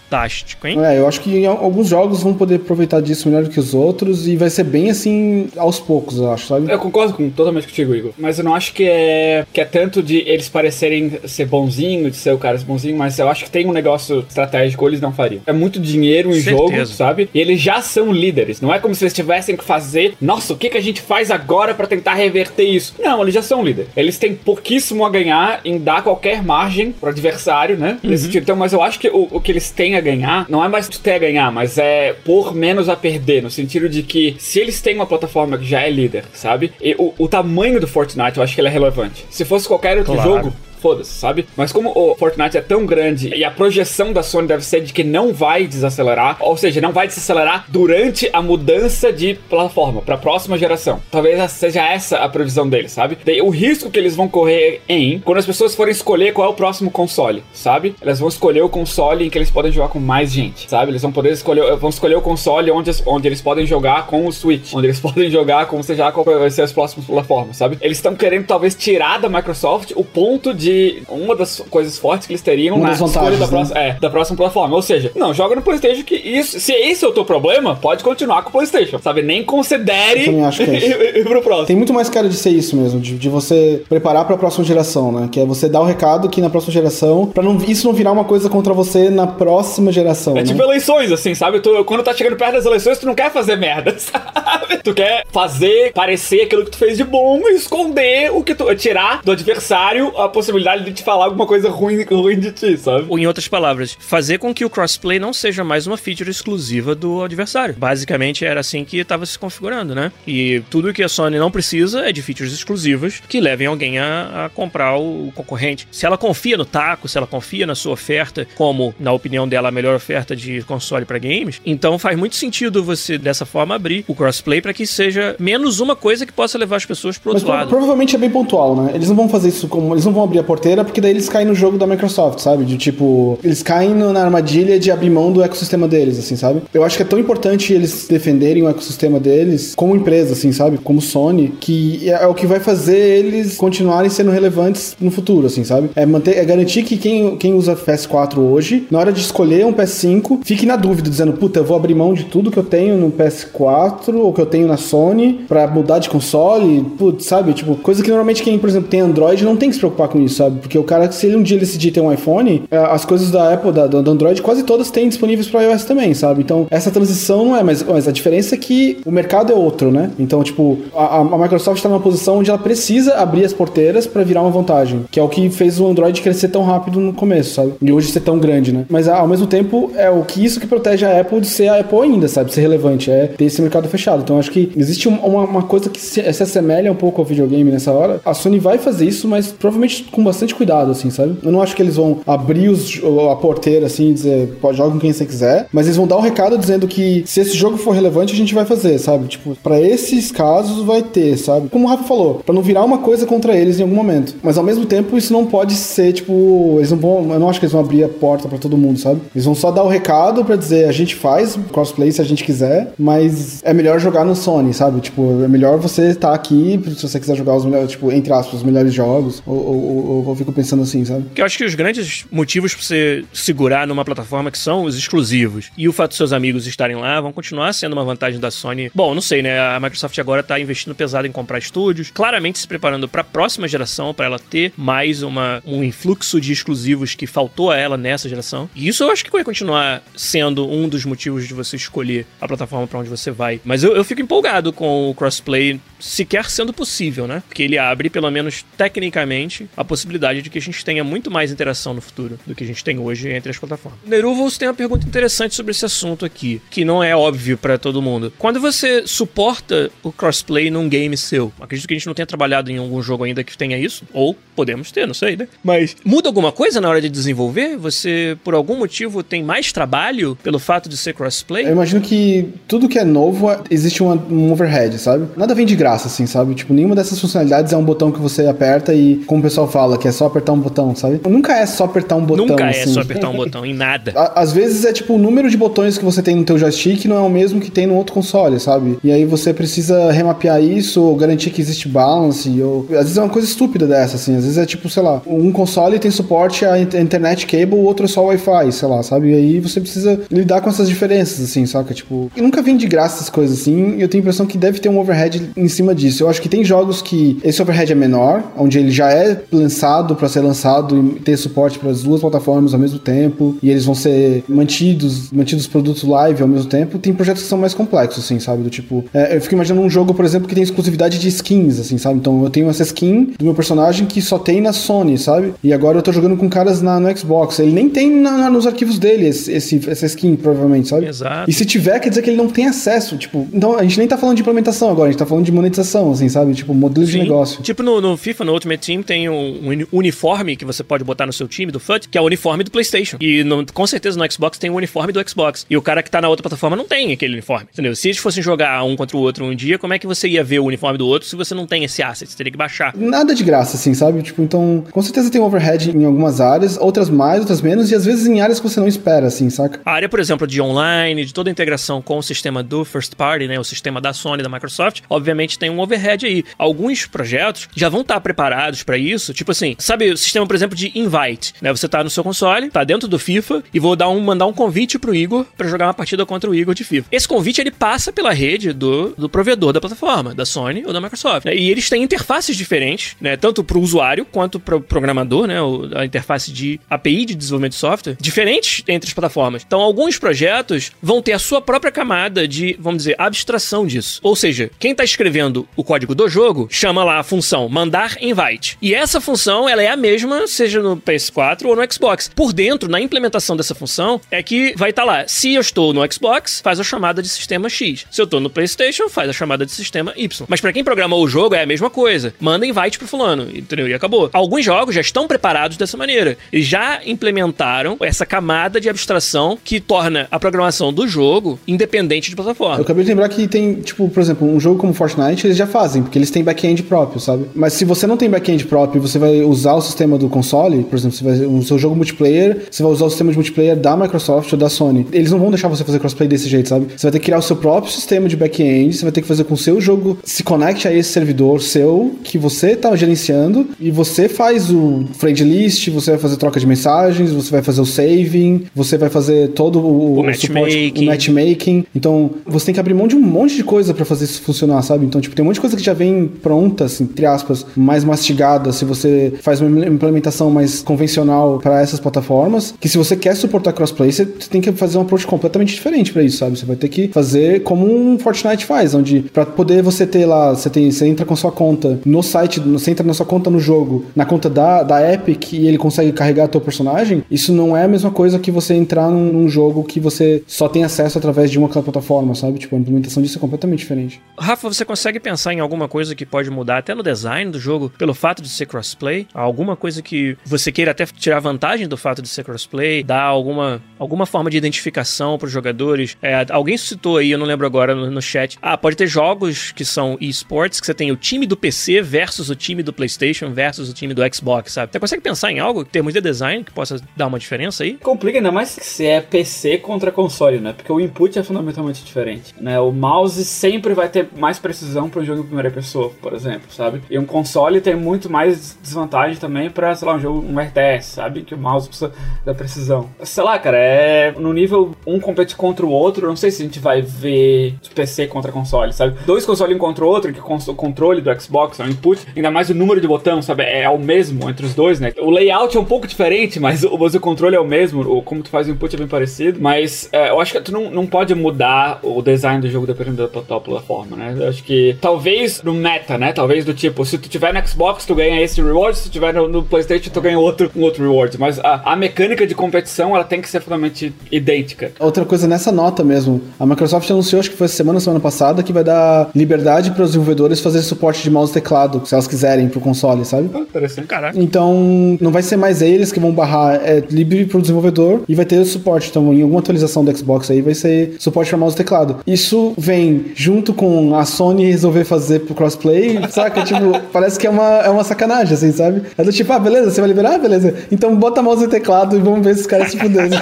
hein? É, eu acho que alguns jogos vão poder aproveitar disso melhor do que os outros e vai ser bem assim aos poucos, eu acho, sabe? Eu concordo com, totalmente contigo, Igor. Mas eu não acho que é, que é tanto de eles parecerem ser bonzinho, de ser o cara bonzinho, mas eu acho que tem um negócio estratégico eles não fariam. É muito dinheiro em Certeza. jogo, sabe? E eles já são líderes. Não é como se eles tivessem que fazer, nossa, o que, que a gente faz agora pra tentar reverter isso? Não, eles já são líderes. Eles têm pouquíssimo a ganhar em dar qualquer margem pro adversário, né? Nesse sentido. Então, mas eu acho que o, o que eles têm a ganhar não é mais ter a ganhar, mas é por menos a perder, no sentido de que se eles têm uma plataforma que já é líder, sabe? E o, o tamanho do Fortnite, eu acho que ele é relevante. Se fosse qualquer outro Claro. jogo, foda-se, sabe? Mas como o Fortnite é tão grande e a projeção da Sony deve ser de que não vai desacelerar, ou seja, não vai desacelerar durante a mudança de plataforma para a próxima geração. Talvez seja essa a previsão deles, sabe? O risco que eles vão correr em quando as pessoas forem escolher qual é o próximo console, sabe? Elas vão escolher o console em que eles podem jogar com mais gente, sabe? Eles vão poder escolher, vão escolher o console onde, onde eles podem jogar com o Switch, onde eles podem jogar com seja qual vai ser as próximas plataformas, sabe? Eles estão querendo talvez tirar da Microsoft o ponto de uma das coisas fortes que eles teriam Uma na escolha da, né? próxima, é, da próxima plataforma. Ou seja, não, joga no PlayStation que isso, se esse é o teu problema, pode continuar com o PlayStation, sabe? Nem considere Eu acho que é isso. ir, ir pro próximo. Tem muito mais cara de ser isso mesmo, de, de você preparar pra próxima geração, né? Que é você dar o recado que na próxima geração, pra não, isso não virar uma coisa contra você na próxima geração. É né? tipo eleições, assim, sabe? Tu- quando tá chegando perto das eleições, tu não quer fazer merda, sabe? Tu quer fazer parecer aquilo que tu fez de bom e esconder o que tu. tirar do adversário a possibilidade de te falar alguma coisa ruim, ruim de ti, sabe? Ou em outras palavras, fazer com que o crossplay não seja mais uma feature exclusiva do adversário. Basicamente era assim que estava se configurando, né? E tudo que a Sony não precisa é de features exclusivas que levem alguém a, a comprar o concorrente. Se ela confia no taco, se ela confia na sua oferta, como, na opinião dela, a melhor oferta de console para games, então faz muito sentido você, dessa forma, abrir o crossplay para que seja menos uma coisa que possa levar as pessoas pro Mas outro lado. provavelmente é bem pontual, né? Eles não vão fazer isso como. Eles não vão abrir a porteira, porque daí eles caem no jogo da Microsoft, sabe? De tipo, eles caem na armadilha de abrir mão do ecossistema deles, assim, sabe? Eu acho que é tão importante eles defenderem o ecossistema deles como empresa, assim, sabe? Como Sony, que é, é o que vai fazer eles continuarem sendo relevantes no futuro, assim, sabe? É manter, é garantir que quem, quem usa PS4 hoje, na hora de escolher um PS5, fique na dúvida, dizendo, puta, eu vou abrir mão de tudo que eu tenho no PS4 ou que eu tenho na Sony pra mudar de console, putz, sabe? Tipo, coisa que normalmente quem, por exemplo, tem Android não tem que se preocupar com isso, sabe? Porque o cara, se ele um dia decidir ter um iPhone, é, as coisas da Apple, da, do Android, quase todas têm disponíveis para iOS também, sabe? Então, essa transição não é, mas, mas a diferença é que o mercado é outro, né? Então, tipo, a, a Microsoft está numa posição onde ela precisa abrir as porteiras para virar uma vantagem, que é o que fez o Android crescer tão rápido no começo, sabe? E hoje ser tão grande, né? Mas ao mesmo tempo, é o que isso que protege a Apple de ser a Apple ainda, sabe? Ser relevante, é ter esse mercado fechado. Então, acho que existe um- uma, uma coisa que se, se assemelha um pouco ao videogame nessa hora. A Sony vai fazer isso, mas provavelmente com bastante cuidado, assim, sabe? Eu não acho que eles vão abrir os- a porteira, assim, e dizer, pode jogar com quem você quiser, mas eles vão dar um recado dizendo que se esse jogo for relevante, a gente vai fazer, sabe? Tipo, pra esses casos vai ter, sabe? Como o Rafa falou, pra não virar uma coisa contra eles em algum momento. Mas ao mesmo tempo, isso não pode ser, tipo, eles não vão, eu não acho que eles vão abrir a porta pra todo mundo, sabe? Eles vão só dar o recado pra dizer, a gente faz crossplay se a gente quiser, mas é melhor jogar no Sony, sabe? Tipo, é melhor você estar aqui se você quiser jogar os melhores, tipo, entre aspas, os melhores jogos. Ou, ou, ou- ou eu fico pensando assim, sabe? Porque eu acho que os grandes motivos pra você segurar numa plataforma que são os exclusivos e o fato dos seus amigos estarem lá vão continuar sendo uma vantagem da Sony. Bom, não sei, né? A Microsoft agora tá investindo pesado em comprar estúdios, claramente se preparando pra próxima geração, pra ela ter mais uma, um influxo de exclusivos que faltou a ela nessa geração. E isso eu acho que vai continuar sendo um dos motivos de você escolher a plataforma pra onde você vai. Mas eu, eu fico empolgado com o crossplay sequer sendo possível, né? Porque ele abre, pelo menos tecnicamente, a possibilidade de que a gente tenha muito mais interação no futuro do que a gente tem hoje entre as plataformas. Neruvos tem uma pergunta interessante sobre esse assunto aqui, que não é óbvio pra todo mundo. Quando você suporta o crossplay num game seu, acredito que a gente não tenha trabalhado em algum jogo ainda que tenha isso, ou podemos ter, não sei, né? Mas muda alguma coisa na hora de desenvolver? Você, por algum motivo, tem mais trabalho pelo fato de ser crossplay? Eu imagino que tudo que é novo existe um overhead, sabe? Nada vem de graça, assim, sabe? Tipo, nenhuma dessas funcionalidades é um botão que você aperta e, como o pessoal fala, que é só apertar um botão, sabe? Nunca é só apertar um botão. Nunca é assim. só apertar um botão em nada. Às vezes é tipo o número de botões que você tem no teu joystick não é o mesmo que tem no outro console, sabe? E aí você precisa remapear isso ou garantir que existe balance. Ou... Às vezes é uma coisa estúpida dessa, assim. Às vezes é tipo, sei lá, um console tem suporte a in- internet cable, o outro é só Wi-Fi, sei lá, sabe? E aí você precisa lidar com essas diferenças, assim, saca? Tipo, nunca vem de graça essas coisas assim. E eu tenho a impressão que deve ter um overhead em cima disso. Eu acho que tem jogos que esse overhead é menor, onde ele já é lançado pra ser lançado e ter suporte para as duas plataformas ao mesmo tempo, e eles vão ser mantidos, mantidos produtos live ao mesmo tempo. Tem projetos que são mais complexos, assim, sabe? Do tipo, é, eu fico imaginando um jogo, por exemplo, que tem exclusividade de skins, assim, sabe? Então eu tenho essa skin do meu personagem que só tem na Sony, sabe? E agora eu tô jogando com caras na, no Xbox. Ele nem tem na- na- nos arquivos dele esse, esse- essa skin, provavelmente, sabe? Exato. E se tiver, quer dizer que ele não tem acesso. Tipo, então a gente nem tá falando de implementação agora, a gente tá falando de monetização, assim, sabe? Tipo, modelo de Sim. negócio. Tipo no, no FIFA, no Ultimate Team, tem um, uni- uniforme que você pode botar no seu time do FUT, que é o uniforme do PlayStation. E no- com certeza no Xbox tem o uniforme do Xbox. E o cara que tá na outra plataforma não tem aquele uniforme. Entendeu? Se eles fossem jogar um contra o outro um dia, como é que você ia ver o uniforme do outro se você não tem esse asset? Você teria que baixar. Nada de graça, assim, sabe? Tipo, então, com certeza tem overhead em algumas áreas, outras mais, outras menos, e às vezes em áreas que você não espera, assim, saca? A área, por exemplo, de online, de toda a integração com o sistema do first party, né, o sistema da Sony, da Microsoft, obviamente tem um overhead aí. Alguns projetos já vão estar preparados para isso, tipo assim, sabe o sistema, por exemplo, de invite, né? Você tá no seu console, tá dentro do FIFA e vou dar um mandar um convite pro Igor para jogar uma partida contra o Igor de FIFA. Esse convite ele passa pela rede do, do provedor da plataforma, da Sony ou da Microsoft, né? E eles têm interfaces diferentes, né, tanto pro usuário quanto pro programador, né, o- a interface de API de desenvolvimento de software, diferentes entre as plataformas. Então, alguns projetos vão ter a sua própria camada de, vamos dizer, abstração disso. Ou seja, quem está escrevendo o código do jogo chama lá a função mandar invite. E essa função, ela é a mesma, seja no PS4 ou no Xbox. Por dentro, na implementação dessa função, é que vai estar lá, se eu estou no Xbox, faz a chamada de sistema X. Se eu estou no PlayStation, faz a chamada de sistema Y. Mas para quem programou o jogo, é a mesma coisa. Manda invite pro fulano, entendeu? E acabou. Alguns jogos já estão preparados dessa maneira. Eles já implementaram essa camada de abstração que torna a programação do jogo independente de Eu plataforma. acabei de lembrar que tem, tipo, por exemplo, um jogo como Fortnite, Eles já fazem, porque eles têm back-end próprio, sabe? Mas se você não tem back-end próprio e você vai usar o sistema do console, por exemplo, você vai, o seu jogo multiplayer, você vai usar o sistema de multiplayer da Microsoft ou da Sony. Eles não vão deixar você fazer crossplay desse jeito, sabe? Você vai ter que criar o seu próprio sistema de back-end, você vai ter que fazer com o seu jogo se conecte a esse servidor seu que você tá gerenciando e você faz o friend list, você vai fazer troca de mensagens, você vai fazer o saving, você vai fazer todo o, O matchmaking. o matchmaking. Então, você tem que abrir mão de um monte de coisa pra fazer isso funcionar, sabe? Então, tipo, tem um monte de coisa que já vem pronta, assim, entre aspas, mais mastigada, se você faz uma implementação mais convencional para essas plataformas, que se você quer suportar crossplay, você tem que fazer um approach completamente diferente pra isso, sabe? Você vai ter que fazer como um Fortnite faz, onde pra poder você ter lá, você tem, você entra com sua conta no site, você entra na sua conta no jogo, na conta da, da Epic e ele consegue carregar teu personagem, isso não é a mesma coisa que você entrar num, num jogo que você só tem acesso através de uma plataforma, sabe? Tipo, a implementação disso é completamente diferente. Rafa, você consegue pensar em alguma coisa que pode mudar até no design do jogo pelo fato de ser crossplay? Alguma coisa que você queira até tirar vantagem do fato de ser crossplay? Dar alguma, alguma forma de identificação para os jogadores? É, alguém citou aí, eu não lembro agora no, no chat. Ah, pode ter jogos que são esportes, que você tem o time do PC versus o time do PlayStation versus o time do Xbox, sabe? Você consegue pensar em algo em termos de design que possa dar uma diferença aí? Complica ainda mais se é PC contra console, né? Porque o input é fundamentalmente diferente, né? O mouse sempre vai ter mais precisão para um jogo em primeira pessoa, por exemplo, sabe? E um console tem muito mais desvantagem também para, sei lá, um jogo, um RTS, sabe? Que o mouse precisa da precisão. Sei lá, cara, é no nível um compete contra o outro, não sei se a gente vai ver PC contra console, sabe? Dois consoles um contra o outro, que o controle do Xbox, é o input, ainda mais o número de botão, sabe? É o mesmo entre os dois, né? O layout é um pouco diferente, mas o, mas o controle é o mesmo, o, como tu faz o input é bem parecido, mas é, eu acho que tu não, não pode mudar o design do jogo dependendo da tua plataforma, né? Eu acho que talvez no meta, né? Talvez do tipo, se tu tiver no Xbox, tu ganha esse reward, se tu tiver no, no PlayStation, tu ganha outro, um outro reward, mas a, a mecânica de competição, ela tem que ser fundamentalmente idêntica. Outra coisa nessa nota mesmo, a Microsoft anunciou, acho que foi semana, semana passada, que vai dar liberdade para os desenvolvedores fazerem suporte de mouse e teclado, se elas quiserem, pro console, sabe? Ah, interessante. Caraca. Então, não vai ser mais eles que vão barrar, é livre pro desenvolvedor e vai ter o suporte. Então, em alguma atualização do Xbox aí, vai ser suporte para mouse e teclado. Isso vem junto com a Sony resolver fazer pro crossplay, saca? tipo, parece que é uma, é uma sacanagem, assim, sabe? É do tipo, ah, beleza, você vai liberar? Ah, beleza. Então, bota mouse e teclado e vamos ver se os caras se fuderem.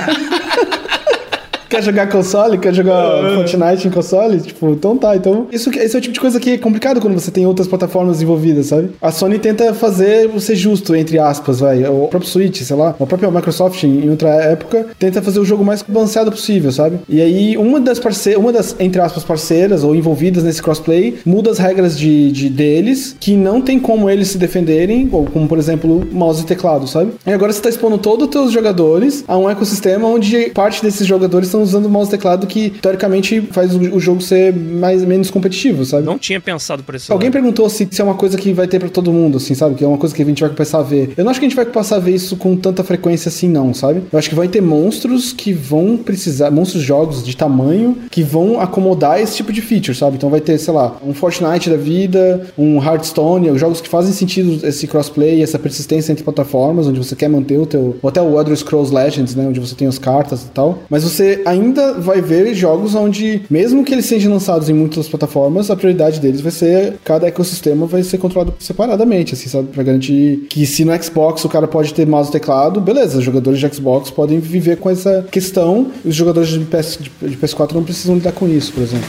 Quer jogar console? Quer jogar Fortnite em console? Tipo, então tá. Então, isso, esse é o tipo de coisa que é complicado quando você tem outras plataformas envolvidas, sabe? A Sony tenta fazer ser justo, entre aspas, vai. O próprio Switch, sei lá, a própria Microsoft, em outra época, tenta fazer o jogo mais balanceado possível, sabe? E aí, uma das parceiras, uma das, entre aspas, parceiras ou envolvidas nesse crossplay, muda as regras de, de deles, que não tem como eles se defenderem, ou como, por exemplo, mouse e teclado, sabe? E agora você tá expondo todos os teus jogadores a um ecossistema onde parte desses jogadores estão usando o mouse e teclado que, teoricamente, faz o, jogo ser mais, menos competitivo, sabe? Não tinha pensado por esse Alguém lado. perguntou se, se é uma coisa que vai ter pra todo mundo, assim, sabe? Que é uma coisa que a gente vai começar a ver. Eu não acho que a gente vai passar a ver isso com tanta frequência assim, não, sabe? Eu acho que vai ter monstros que vão precisar, monstros jogos de tamanho que vão acomodar esse tipo de feature, sabe? Então vai ter, sei lá, um Fortnite da vida, um Hearthstone, jogos que fazem sentido esse crossplay, essa persistência entre plataformas, onde você quer manter o teu. Ou até o Elder Scrolls Legends, né? Onde você tem as cartas e tal. Mas você ainda vai ver jogos onde, mesmo que eles sejam lançados em muitas plataformas, a prioridade deles vai ser cada ecossistema vai ser controlado separadamente, assim, sabe? Pra garantir que se no Xbox o cara pode ter mouse e teclado, beleza, os jogadores de Xbox podem viver com essa questão, os jogadores de, PS, de, de PS4 não precisam lidar com isso, por exemplo.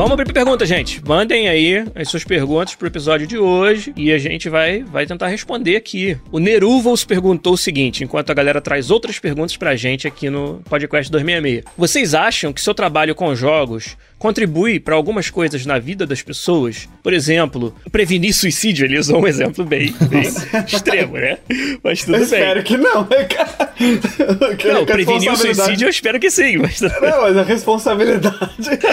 Vamos abrir pra pergunta, gente. Mandem aí as suas perguntas pro episódio de hoje e a gente vai, vai tentar responder aqui. O Neruvos perguntou o seguinte, enquanto a galera traz outras perguntas pra gente aqui no Podcast 266. Vocês acham que seu trabalho com jogos contribui para algumas coisas na vida das pessoas? Por exemplo, prevenir suicídio. Ele usou um exemplo bem, bem extremo, né? Mas tudo Eu bem. espero que não, né, cara? Não, prevenir o suicídio eu espero que sim, mas. Não, mas a responsabilidade.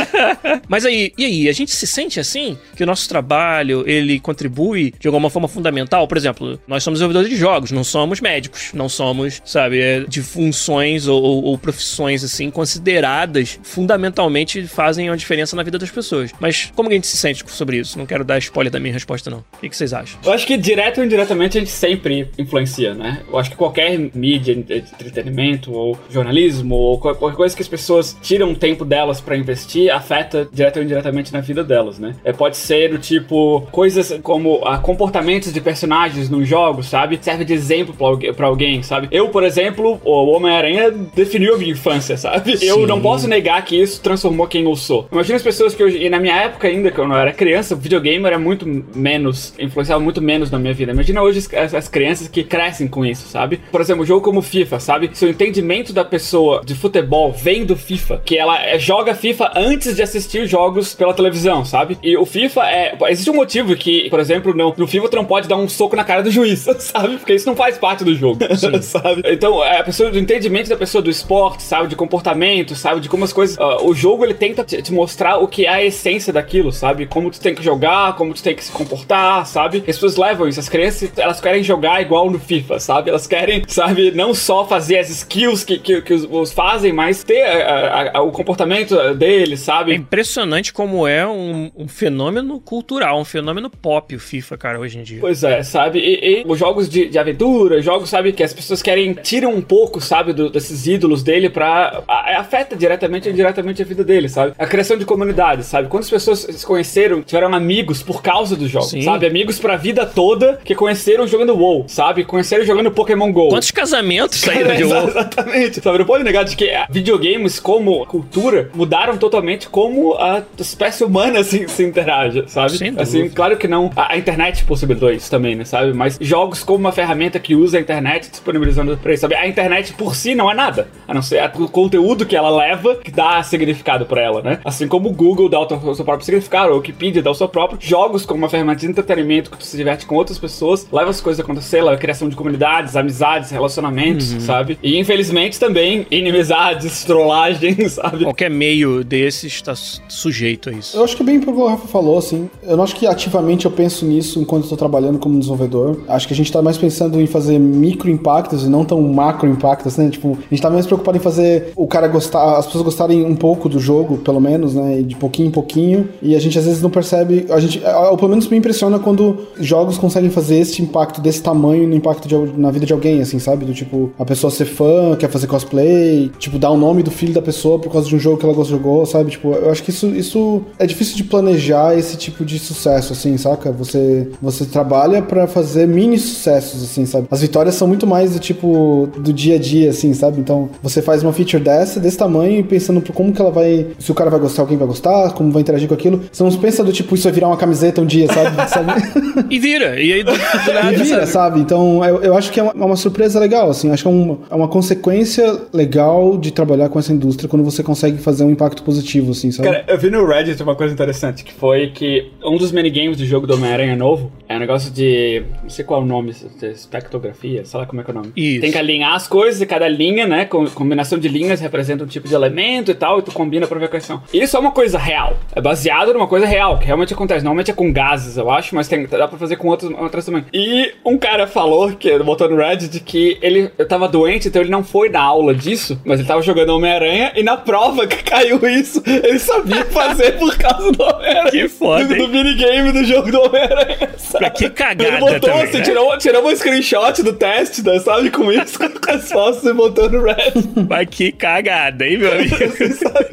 Mas aí, e aí, a gente se sente assim? Que o nosso trabalho, ele contribui de alguma forma fundamental? Por exemplo, nós somos desenvolvedores de jogos, não somos médicos, não somos, sabe, é, de funções ou- ou profissões, assim, consideradas fundamentalmente fazem uma diferença na vida das pessoas. Mas como a gente se sente sobre isso? Não quero dar spoiler da minha resposta, não. O que, vocês acham? Eu acho que direto ou indiretamente a gente sempre influencia, né? Eu acho que qualquer mídia de entretenimento ou jornalismo ou qualquer coisa que as pessoas tiram tempo delas para investir afeta direto ou indiretamente na vida delas, né? É, pode ser do tipo coisas como ah, comportamentos de personagens nos jogos, sabe? Serve de exemplo para alguém, sabe? Eu, por exemplo, o Homem-Aranha definiu a minha infância, sabe? Sim. Eu não posso negar que isso transformou quem eu sou. Imagina as pessoas que hoje, e na minha época ainda, quando eu era criança, o videogame era muito menos, influenciava muito menos na minha vida. Imagina hoje as, as crianças que crescem com isso, sabe? Por exemplo, um jogo como FIFA, sabe? Se o entendimento da pessoa de futebol vem do FIFA, que ela é, joga FIFA antes de assistir jogos pela televisão, sabe? E o FIFA é. Existe um motivo que, por exemplo, no, no FIFA tu não pode dar um soco na cara do juiz, sabe? Porque isso não faz parte do jogo, sabe? Então, é a pessoa do entendimento da pessoa do esporte, sabe? De comportamento, sabe? De como as coisas. Uh, o jogo ele tenta te, te, mostrar o que é a essência daquilo, sabe? Como tu tem que jogar, como tu tem que se comportar, sabe? As pessoas levam isso. As crianças, elas querem jogar igual no FIFA, sabe? Elas querem, sabe? Não só fazer as skills que, que, que os, os fazem, mas ter a, a, o comportamento deles, sabe? É impressionante como é um, um, fenômeno cultural, um fenômeno pop o FIFA, cara, hoje em dia. Pois é, sabe? E, e os jogos de, de, aventura, jogos, sabe, que as pessoas querem, tiram um pouco, sabe, do, desses ídolos dele pra. A, afeta diretamente ou indiretamente a vida dele, sabe? A criação de comunidades, sabe? Quantas pessoas se conheceram, tiveram amigos por causa do jogo, Sim. sabe? Amigos pra vida toda que conheceram jogando WoW, sabe? Conheceram jogando Pokémon GO. Quantos casamentos saíram de WoW? Exatamente. Sabe? Não pode negar de que videogames como cultura mudaram totalmente como a espécie humana se, se interage, sabe? Sem assim, claro que não. A, a, internet possibilitou isso também, né? Sabe? Mas jogos como uma ferramenta que usa a internet disponibilizando pra isso, sabe? A internet por si não é nada. A não ser o conteúdo que ela leva que dá significado pra ela, né? Assim como o Google dá o seu próprio significado, ou o Wikipedia dá o seu próprio. Jogos como uma ferramenta de entretenimento que tu se diverte com outras pessoas, leva as coisas a acontecer, leva a criação de comunidades, amizades, relacionamentos, uhum. sabe? E infelizmente também inimizades, trollagens, sabe? Qualquer meio desses está sujeito a isso. Eu acho que é bem o que o Rafa falou, assim. Eu não acho que ativamente eu penso nisso enquanto estou trabalhando como desenvolvedor. Acho que a gente está mais pensando em fazer micro impactos e não tão macro impactos, né? Tipo, a gente tá mais preocupado em fazer o cara gostar, as pessoas gostarem um pouco do jogo, pelo menos, né? De pouquinho em pouquinho. E a gente às vezes não percebe. A gente, ou pelo menos me impressiona quando jogos conseguem fazer esse impacto desse tamanho no impacto de, na vida de alguém, assim, sabe? Do tipo, a pessoa ser fã, quer fazer cosplay, tipo, dar o nome do filho da pessoa por causa de um jogo que ela jogou, sabe? Tipo, eu acho que isso, isso é difícil de planejar esse tipo de sucesso, assim, saca? Você, você trabalha para fazer mini sucessos, assim, sabe? As vitórias são muito mais do tipo do dia a dia, assim, sabe? Então, você faz uma feature dessa, desse tamanho, pensando como que ela vai. Se o cara vai gostar, alguém vai gostar, como vai interagir com aquilo. Você não pensa do tipo, isso vai virar uma camiseta um dia, sabe? sabe? e vira. E aí do, do nada, e vira, sabe? sabe? Então, eu, eu acho que é uma, é uma surpresa legal, assim. Acho que é uma, é uma consequência legal de trabalhar com essa indústria quando você consegue fazer um impacto positivo, assim, sabe? Cara, eu vi no Reddit uma coisa interessante, que foi que um dos minigames do jogo do Homem-Aranha novo é um negócio de. Não sei qual é o nome, espectrografia, sei lá como é que é o nome. Isso. Tem que alinhar as coisas e cada linha, né? Com, combinação de linhas representa um tipo de elemento e tal, e tu combina pra ver quais são. Isso é uma coisa real. É baseado numa coisa real, que realmente acontece. Normalmente é com gases, eu acho, mas tem, dá pra fazer com outros, outras também. E um cara falou, que botou no Reddit, que ele tava doente, então ele não foi na aula disso, mas ele tava jogando Homem-Aranha e na prova que caiu isso, ele sabia fazer por causa do Homem-Aranha. Que foda. Do, do minigame do jogo do Homem-Aranha. Pra que cagada. Ele botou também, assim, né? tirou, tirou um screenshot do teste, né, sabe? Com isso, com as fotos e botou no Reddit. Mas que cagada, hein, meu amigo?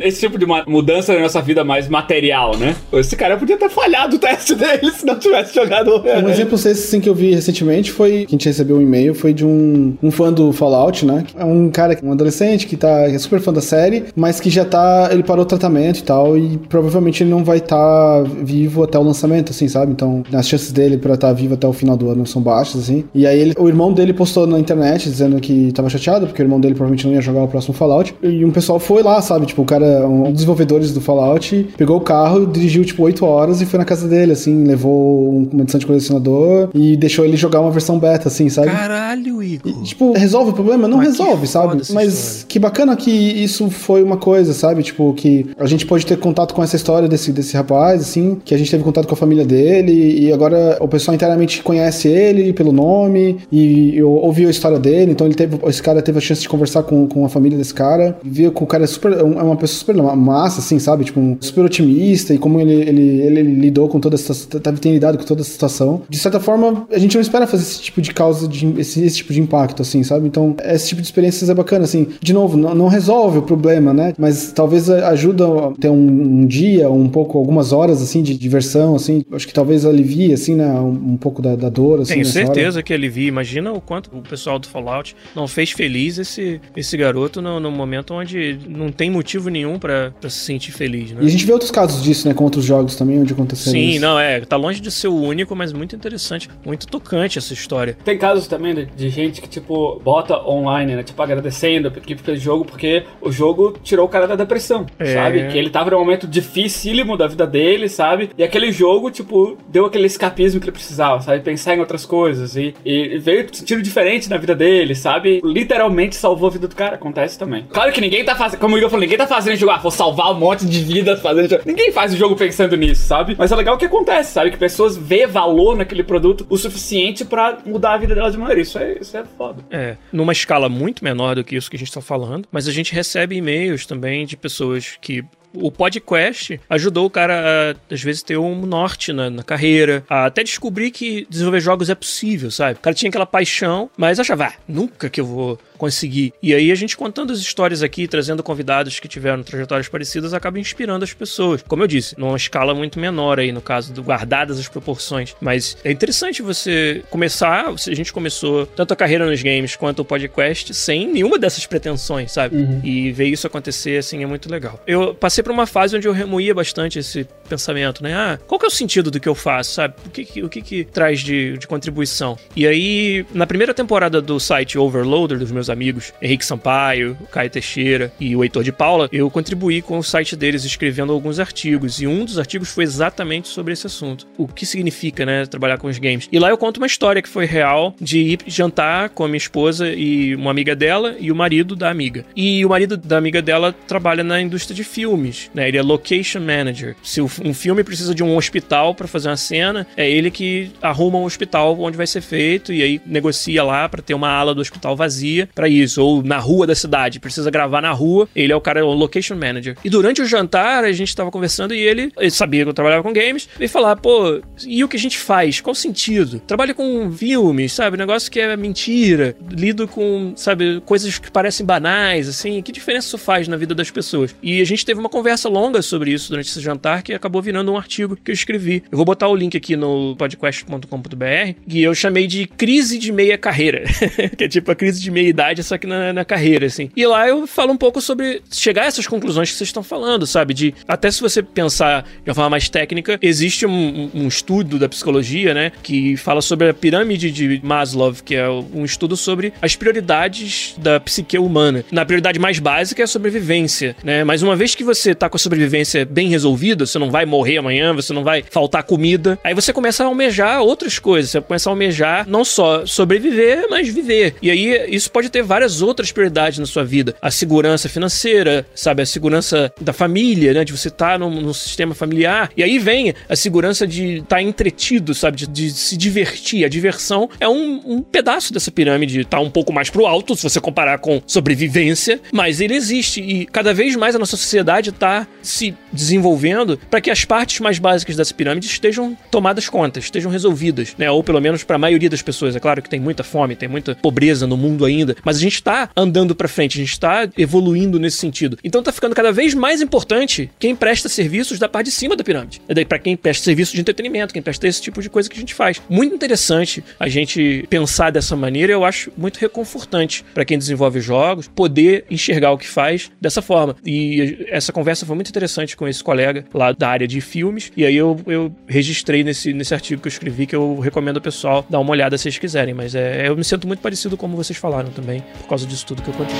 Esse tipo de mudança na nossa vida mais material, né? Esse cara podia ter falhado o teste dele se não tivesse jogado. Um exemplo que eu vi recentemente foi que a gente recebeu um e-mail, foi de um, um fã do Fallout, né? É um cara, um adolescente que tá é super fã da série, mas que já tá. Ele parou o tratamento e tal, e provavelmente ele não vai estar tá vivo até o lançamento, assim, sabe? Então, as chances dele pra estar tá vivo até o final do ano são baixas, assim. E aí ele, o irmão dele postou na internet dizendo que tava chateado, porque o irmão dele provavelmente não ia jogar o próximo Fallout. E um pessoal foi lá, sabe? Tipo, o cara, um dos do Fallout, pegou o carro, dirigiu tipo 8 horas e foi na casa dele, assim, levou uma edição de colecionador e deixou ele jogar uma versão beta, assim, sabe? Caralho, E, tipo, resolve o problema? Não Mas que resolve, sabe? Mas história. que bacana que isso foi uma coisa, sabe? Tipo, que a gente pode ter contato com essa história desse, desse rapaz, assim, que a gente teve contato com a família dele, e agora o pessoal inteiramente conhece ele pelo nome, e eu ouvi a história dele, então ele teve, esse cara teve a chance de conversar com, com a família desse cara, viu que o cara é super, é uma pessoa super massa, assim, sabe? Tipo, um super otimista, e como ele, ele, ele lidou com toda essa, tem lidado com toda essa situação. De certa forma, a gente não espera fazer esse tipo de causa, de, esse, esse tipo de impacto, assim, sabe? Então, esse tipo de experiências é bacana, assim. De novo, não, não resolve o problema, né? Mas talvez ajuda a ter um, um dia, um pouco, algumas horas, assim, de diversão, assim. Acho que talvez alivie, assim, né? Um, um pouco da, da dor, assim. Tenho nessa hora. certeza que alivia. Imagina o quanto o pessoal do Fallout não fez feliz esse, esse garoto no, no momento onde não tem motivo nenhum pra pra se sentir feliz, né? E a gente vê outros casos disso, né? Com outros jogos também, onde aconteceu Sim, isso. não, é. Tá longe de ser o único, mas muito interessante, muito tocante essa história. Tem casos também de, de gente que, tipo, bota online, né? Tipo, agradecendo a equipe pelo jogo, porque o jogo tirou o cara da depressão, É. sabe? Que ele tava num momento dificílimo da vida dele, sabe? E aquele jogo, tipo, deu aquele escapismo que ele precisava, sabe? Pensar em outras coisas. E, e veio um tiro diferente na vida dele, sabe? Literalmente salvou a vida do cara. Acontece também. Claro que ninguém tá fazendo, como o Igor falou, ninguém tá fazendo jogo, ah, vou salvar um monte de vidas fazendo jogo. Ninguém faz o jogo pensando nisso, sabe? Mas é legal que acontece, sabe? Que pessoas vê valor naquele produto o suficiente pra mudar a vida delas de maneira. Isso é, isso é foda. É, numa escala muito menor do que isso que a gente tá falando, mas a gente recebe e-mails também de pessoas que o podcast ajudou o cara a, às vezes, ter um norte na, na carreira, até descobrir que desenvolver jogos é possível, sabe? O cara tinha aquela paixão, mas achava, ah, nunca que eu vou conseguir. E aí a gente contando as histórias aqui, trazendo convidados que tiveram trajetórias parecidas, acaba inspirando as pessoas. Como eu disse, numa escala muito menor aí, no caso, do, guardadas as proporções. Mas é interessante você começar, a gente começou tanto a carreira nos games quanto o podcast sem nenhuma dessas pretensões, sabe? E ver isso acontecer, assim, é muito legal. Eu passei por uma fase onde eu remoía bastante esse pensamento, né? Ah, qual que é o sentido do que eu faço, sabe? O que o que, que traz de, de contribuição? E aí, na primeira temporada do site Overloader, dos meus amigos, Henrique Sampaio, Caio Teixeira e o Heitor de Paula, eu contribuí com o site deles escrevendo alguns artigos. E um dos artigos foi exatamente sobre esse assunto. O que significa, né, trabalhar com os games. E lá eu conto uma história que foi real de ir jantar com a minha esposa e uma amiga dela e o marido da amiga. E o marido da amiga dela trabalha na indústria de filmes, né? Ele é location manager. Se um filme precisa de um hospital para fazer uma cena, é ele que arruma um hospital onde vai ser feito e aí negocia lá para ter uma ala do hospital vazia para isso. Ou na rua da cidade, precisa gravar na rua, ele é o cara, o location manager. E durante o jantar, a gente tava conversando e ele, ele sabia que eu trabalhava com games, veio falar, pô, e o que a gente faz? Qual o sentido? Trabalho com filmes, sabe? Negócio que é mentira. Lido com, sabe, coisas que parecem banais, assim. Que diferença isso faz na vida das pessoas? E a gente teve uma conversa longa sobre isso durante esse jantar que acabou virando um artigo que eu escrevi. Eu vou botar o link aqui no podcast.com.br e eu chamei de crise de meia carreira. que é tipo a crise de meia idade, só que na, na carreira, assim. E lá eu falo um pouco sobre chegar a essas conclusões que vocês estão falando, sabe? De até se você pensar de uma forma mais técnica, existe um- um estudo da psicologia, né? Que fala sobre a pirâmide de Maslow, que é um estudo sobre as prioridades da psique humana. Na prioridade mais básica é a sobrevivência, né? Mas uma vez que você tá com a sobrevivência bem resolvida, você não vai morrer amanhã, você não vai faltar comida, aí você começa a almejar outras coisas. Você começa a almejar não só sobreviver, mas viver. E aí isso pode ter várias outras prioridades na sua vida. A segurança financeira, sabe? A segurança da família, né? De você estar num, num sistema familiar. E aí vem a segurança de estar entretido, sabe? De, de se divertir. A diversão é um, um pedaço dessa pirâmide. Tá um pouco mais pro alto, se você comparar com sobrevivência, mas ele existe. E cada vez mais a nossa sociedade está se desenvolvendo para que as partes mais básicas dessa pirâmide estejam tomadas conta, estejam resolvidas, né? Ou pelo menos para a maioria das pessoas. É claro que tem muita fome, tem muita pobreza no mundo ainda, mas a gente está andando para frente, a gente está evoluindo nesse sentido. Então tá ficando cada vez mais importante quem presta serviços da parte de cima da pirâmide. É daí para quem presta serviços de entretenimento, quem presta esse tipo de coisa que a gente faz. Muito interessante a gente pensar dessa maneira, eu acho muito reconfortante para quem desenvolve jogos poder enxergar o que faz dessa forma. E essa conversa foi muito interessante com esse colega lá da área de filmes, e aí eu, eu registrei nesse, nesse artigo que eu escrevi que eu recomendo ao pessoal dar uma olhada se vocês quiserem, mas é, eu me sinto muito parecido como vocês falaram também, por causa disso tudo que eu contei.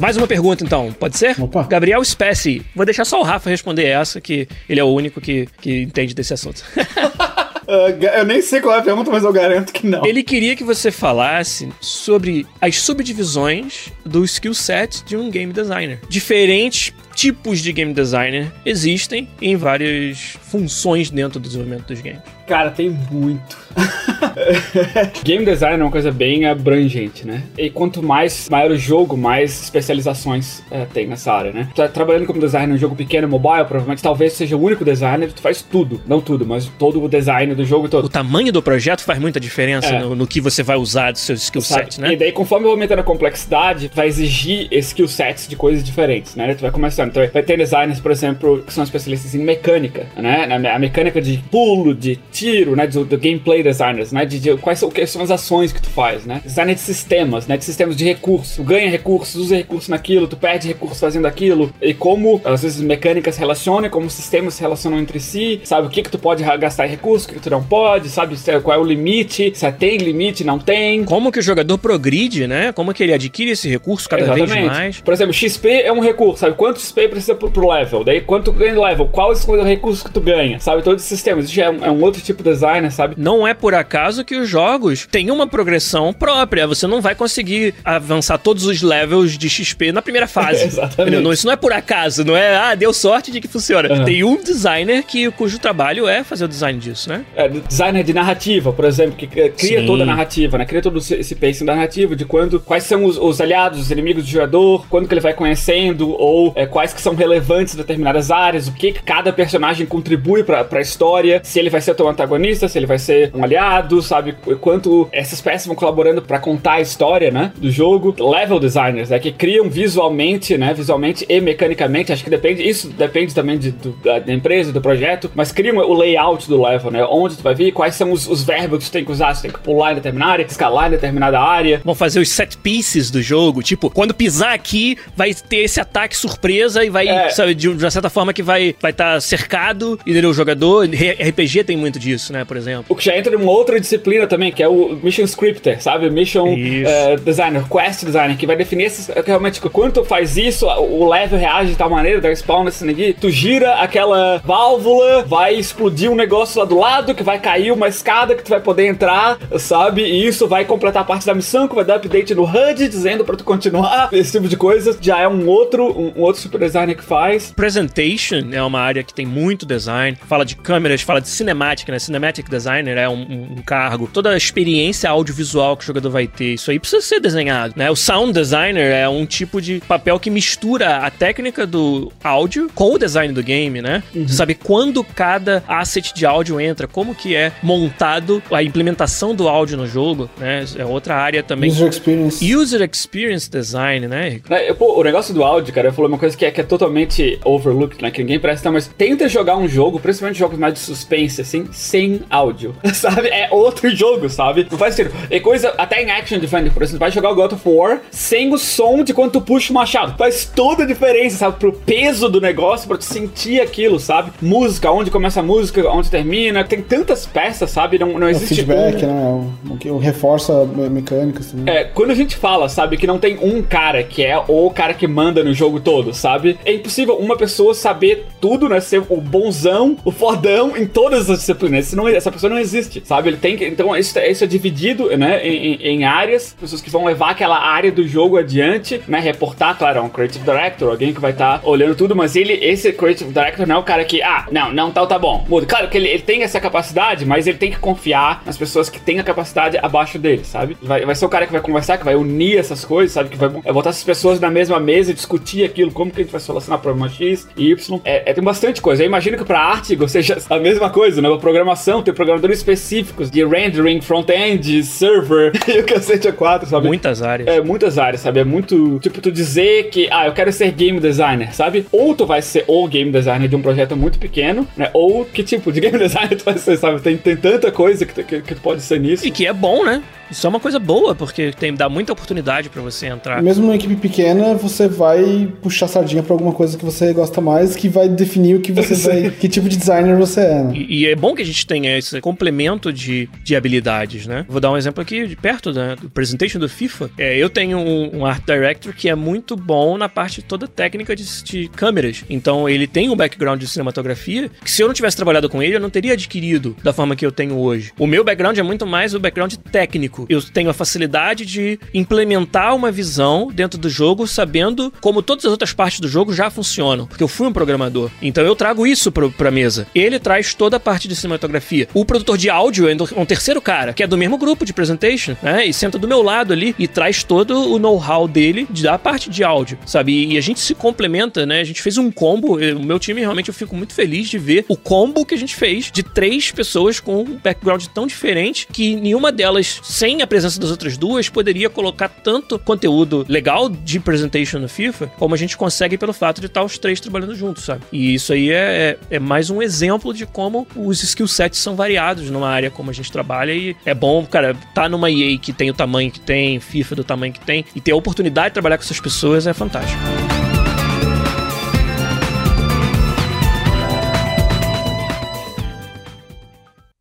Mais uma pergunta, então, pode ser? Opa. Gabriel Spessi. Vou deixar só o Rafa responder essa, que ele é o único que, que entende desse assunto. Ah, eu nem sei qual é a pergunta, mas eu garanto que não. Ele queria que você falasse sobre as subdivisões do skill set de um game designer. Diferentes tipos de game designer existem em várias funções dentro do desenvolvimento dos games. Cara, tem muito. Game design é uma coisa bem abrangente, né? E quanto mais maior o jogo, mais especializações é, tem nessa área, né? Tu tá trabalhando como designer num jogo pequeno, mobile, provavelmente talvez seja o único designer que tu faz tudo. Não tudo, mas todo o design do jogo todo. O tamanho do projeto faz muita diferença É. no, no que você vai usar do seu skill Sabe? set, né? E daí, conforme eu aumentando a complexidade, vai exigir skill sets de coisas diferentes, né? Tu vai começando. Então, vai ter designers, por exemplo, que são especialistas em mecânica, né? A mecânica de pulo, de tiro, né? Do, do gameplay designers, né? De, de quais são, quais são as ações que tu faz, né? Designer de sistemas, né? De sistemas de recursos. Tu ganha recursos, usa recursos naquilo, tu perde recursos fazendo aquilo. E como, às vezes, mecânicas se relacionam, como sistemas se relacionam entre si, sabe? O que que tu pode gastar em recursos, o que que tu não pode, sabe? Se- Qual é o limite, se tem limite, não tem. Como que o jogador progride, né? Como que ele adquire esse recurso cada vez mais. Por exemplo, XP é um recurso, sabe? Quanto XP precisa pro, pro level? Daí quanto ganha level? Quais são os recursos que tu ganha? Sabe? Todos esses sistemas. Isso já é um, é um outro tipo de designer, sabe? Não é por acaso que os jogos têm uma progressão própria. Você não vai conseguir avançar todos os levels de XP na primeira fase. Exatamente. Não, isso não é por acaso, não é, ah, deu sorte de que funciona. Aham. Tem um designer que, cujo trabalho é fazer o design disso, né? É, designer de narrativa, por exemplo, que cria Sim. toda a narrativa, né? Cria todo esse- pacing da narrativa, de quando, quais são os, os aliados, os inimigos do jogador, quando que ele vai conhecendo, ou é, quais que são relevantes em determinadas áreas, o que que cada personagem contribui pra, pra história, se ele vai ser o antagonista, se ele vai ser um aliado, sabe? Qu- Quanto essas peças vão colaborando pra contar a história, né? Do jogo. Level designers, né? Que criam visualmente, né? Visualmente e mecanicamente, acho que depende, isso depende também de- do- da, empresa, do projeto, mas criam o layout do level, né? Onde tu vai vir, quais são os, os verbos que tu tem que usar, você tem que pular em determinada área, escalar em determinada área. Vão fazer os set pieces do jogo. Tipo, quando pisar aqui, vai ter esse ataque surpresa e vai, É. sabe, de uma certa forma que vai estar vai tá cercado e o jogador. RPG tem muito disso, né, por exemplo. O que já entra numa outra disciplina também, que é o Mission Scripter, sabe? Mission eh, Designer, Quest Designer, que vai definir esses, que realmente quando tu faz isso, o level reage de tal maneira, dá spawn nesse negócio, tu gira aquela válvula, vai explodir um negócio lá do lado, que vai cair uma escada que tu vai poder entrar, sabe? E isso vai completar parte da missão, que vai dar update no HUD, dizendo pra tu continuar, esse tipo de coisa. Já é um outro, um, um outro super designer que faz. Presentation é uma área que tem muito design, fala de câmeras, fala de cinemática, né? Cinematic designer é um, um- cargo. Toda a experiência audiovisual que o jogador vai ter, isso aí precisa ser desenhado, né? O sound designer é um tipo de papel que mistura a técnica do áudio com o design do game, né? Saber quando cada asset de áudio entra, como que é montado a implementação do áudio no jogo, né? É outra área também. User experience. User Experience Design, né? Rico? Eu- pô, o negócio do áudio, cara, eu falei uma coisa que é, que é totalmente overlooked, né? Que ninguém presta, mas tenta jogar um jogo, principalmente jogos mais de suspense, assim, sem áudio. sabe? É outro jogo, sabe? Não faz sentido. É coisa, até em Action Defender, por exemplo, vai jogar o God of War sem o som de quando tu puxa o machado. Faz toda a diferença, sabe? Pro peso do negócio, pra tu sentir aquilo, sabe? Música, onde começa a música, onde termina. Tem tantas peças, sabe? Não, não É o existe feedback, um- né? O, o que o reforça me- mecânicas também. é, quando a gente fala, sabe, que não tem um cara que é o cara que manda no jogo todo, sabe? É impossível uma pessoa saber tudo, né? Ser o bonzão, o fodão em todas as disciplinas. Senão, essa pessoa não existe, sabe? Ele tem que. Então, isso, isso é dividido, né? Em, em- áreas, pessoas que vão levar aquela área do jogo adiante, né? Reportar, claro, é um creative director, alguém que vai estar olhando tudo, mas ele, esse creative director não é o cara que, ah, não, não, tal, tá bom, muda. Claro que ele, ele tem essa capacidade, mas ele tem que confiar nas pessoas que têm a capacidade abaixo dele, sabe? Vai, vai ser o cara que vai conversar, que vai unir essas coisas, sabe? Que vai é, botar essas pessoas na mesma mesa e discutir aquilo, como que a gente vai solucionar problema X e Y. É, é, tem bastante coisa. Eu imagino que pra Artigo seja a mesma coisa, né? Programação, tem programadores específicos de rendering, front-end, server e o cacete a quatro, sabe? Muitas áreas. É, muitas áreas, sabe? É muito. Tipo, tu dizer que, ah, eu quero ser game designer, sabe? Ou tu vai ser o game designer de um projeto muito pequeno, né? Ou que tipo de game designer tu vai ser, sabe? Tem, tem tanta coisa que tu, que, que tu pode ser nisso. E que é bom, né? Isso é uma coisa boa, porque tem, dá muita oportunidade para você entrar. Mesmo numa equipe pequena, você vai puxar sardinha pra alguma coisa que você gosta mais, que vai definir o que você vai. que tipo de designer você é. Né? E, e, é bom que a gente tenha esse complemento de, de habilidades, né? Vou dar um exemplo aqui de perto né, do presentation do FIFA. É, eu tenho um, um, art director que é muito bom na parte toda técnica de, de câmeras. Então ele tem um background de cinematografia que se eu não tivesse trabalhado com ele, eu não teria adquirido da forma que eu tenho hoje. O meu background é muito mais o background técnico. Eu tenho a facilidade de implementar uma visão dentro do jogo, sabendo como todas as outras partes do jogo já funcionam, porque eu fui um programador. Então eu trago isso pro, pra mesa. Ele traz toda a parte de cinematografia. O produtor de áudio é um terceiro cara, que é do mesmo grupo de presentation, né? E senta do meu lado ali e traz todo o know-how dele da parte de áudio, sabe? E a gente se complementa, né? A gente fez um combo. O meu time realmente eu fico muito feliz de ver o combo que a gente fez de três pessoas com um background tão diferente que nenhuma delas, sem a presença das outras duas, poderia colocar tanto conteúdo legal de presentation no FIFA como a gente consegue pelo fato de estar os três trabalhando juntos, sabe? E isso aí é, é, é mais um exemplo de como os skill sets são variados numa área como a gente trabalha e é bom, cara, tá numa EA que tem o tamanho que tem, FIFA do tamanho que tem e ter a oportunidade de trabalhar com essas pessoas é fantástico.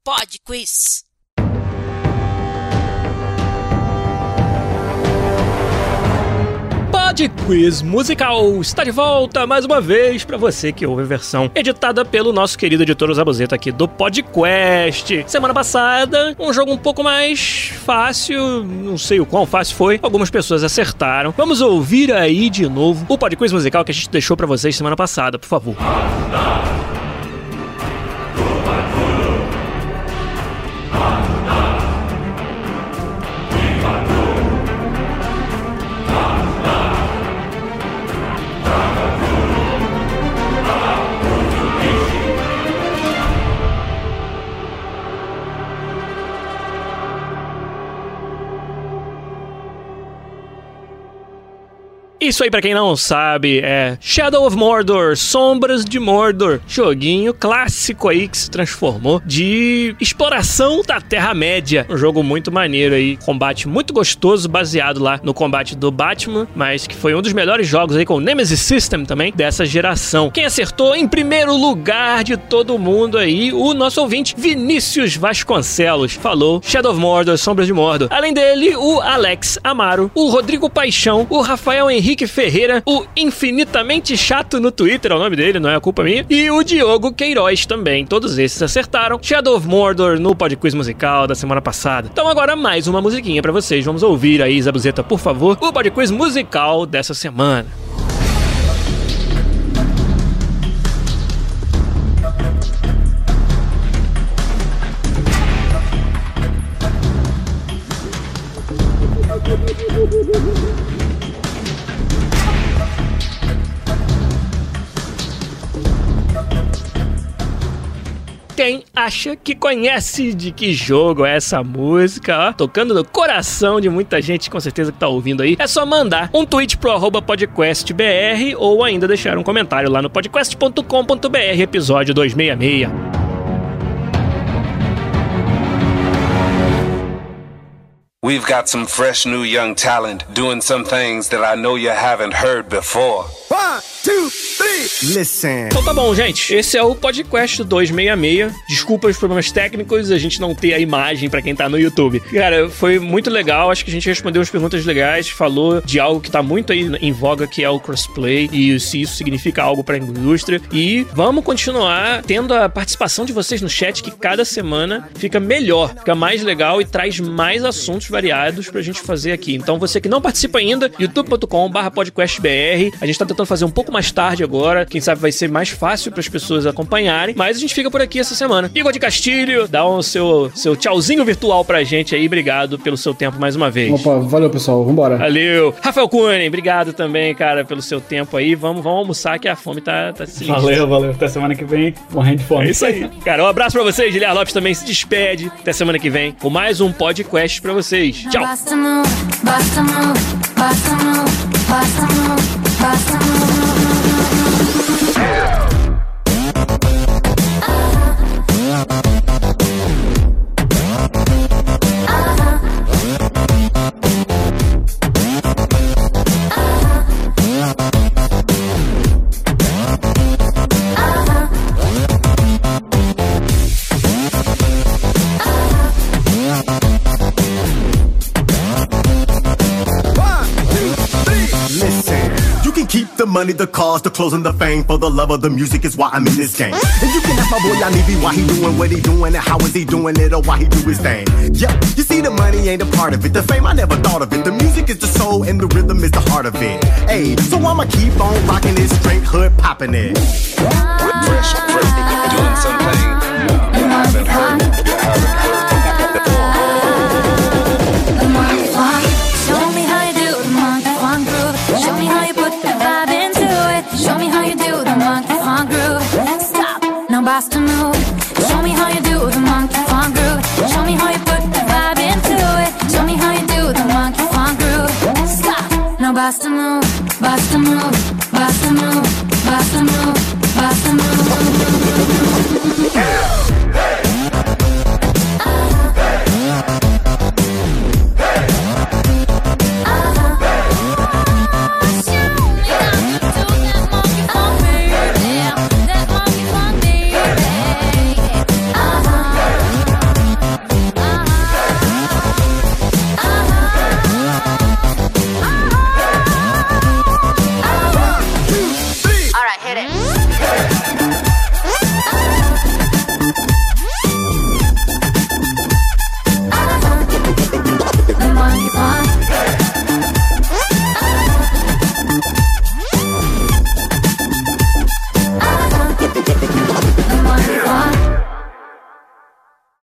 Pod Quiz. Pod Quiz Musical está de volta mais uma vez para você que ouve a versão editada pelo nosso querido editor Zabuzeta aqui do PodQuest. Semana passada, um jogo um pouco mais fácil, não sei o quão fácil foi, algumas pessoas acertaram. Vamos ouvir aí de novo o Pod Quiz Musical que a gente deixou para vocês semana passada, por favor. Isso aí, para quem não sabe, é Shadow of Mordor, Sombras de Mordor, joguinho clássico aí que se transformou de exploração da Terra-média. Um jogo muito maneiro aí, combate muito gostoso, baseado lá no combate do Batman, mas que foi um dos melhores jogos aí com o Nemesis System também dessa geração. Quem acertou em primeiro lugar de todo mundo aí, o nosso ouvinte Vinícius Vasconcelos falou Shadow of Mordor, Sombras de Mordor. Além dele, o Alex Amaro, o Rodrigo Paixão, o Rafael Henrique Henrique Ferreira, o infinitamente chato no Twitter, é o nome dele, não é a culpa minha, e o Diogo Queiroz também. Todos esses acertaram. Shadow of Mordor no Podquiz musical da semana passada. Então agora mais uma musiquinha para vocês. Vamos ouvir aí, Zabuzeta, por favor, o Podquiz musical dessa semana. Quem acha que conhece de que jogo é essa música, ó, tocando no coração de muita gente, com certeza que tá ouvindo aí, é só mandar um tweet pro arroba podcastbr ou ainda deixar um comentário lá no podcast.com.br, episódio 266. We've got some fresh new young talent doing some things that I know you haven't heard before. One, two, three, listen. Então tá bom, gente. Esse é o podcast 266. Desculpa os problemas técnicos, a gente não ter a imagem para quem tá no YouTube. Cara, foi muito legal. Acho que a gente respondeu umas perguntas legais, falou de algo que tá muito aí em voga, que é o crossplay e se isso significa algo para a indústria. E vamos continuar tendo a participação de vocês no chat, que cada semana fica melhor, fica mais legal e traz mais assuntos variados pra gente fazer aqui. Então você que não participa ainda, youtube.com/podcastbr. A gente tá tentando fazer um pouco mais tarde agora, quem sabe vai ser mais fácil para as pessoas acompanharem, mas a gente fica por aqui essa semana. Igor de Castilho, dá o um seu seu tchauzinho virtual pra gente aí. Obrigado pelo seu tempo mais uma vez. Opa, valeu pessoal, vambora. Valeu. Rafael Cunha, obrigado também, cara, pelo seu tempo aí. Vamos, vamos almoçar que a fome tá, tá sinistra. Valeu, valeu. Até semana que vem, morrendo de fome. É isso aí. cara, um abraço pra vocês. Giliar Lopes também se despede. Até semana que vem com mais um podcast pra vocês vocês. Tchau. Basta move, basta move, basta move, basta move, basta move. Money, the cars, the clothes, and the fame. For the love of the music is why I'm in this game. And you can ask my boy Yanibi why he doing what he doing and how is he doing it or why he do his thing. Yep, you see the money ain't a part of it. The fame I never thought of it. The music is the soul and the rhythm is the heart of it. Hey, so I'ma keep on rocking it, straight hood popping it. Fresh, fresh, doing something you haven't heard, you haven't heard bust a move, bust a move, bust move, move, move.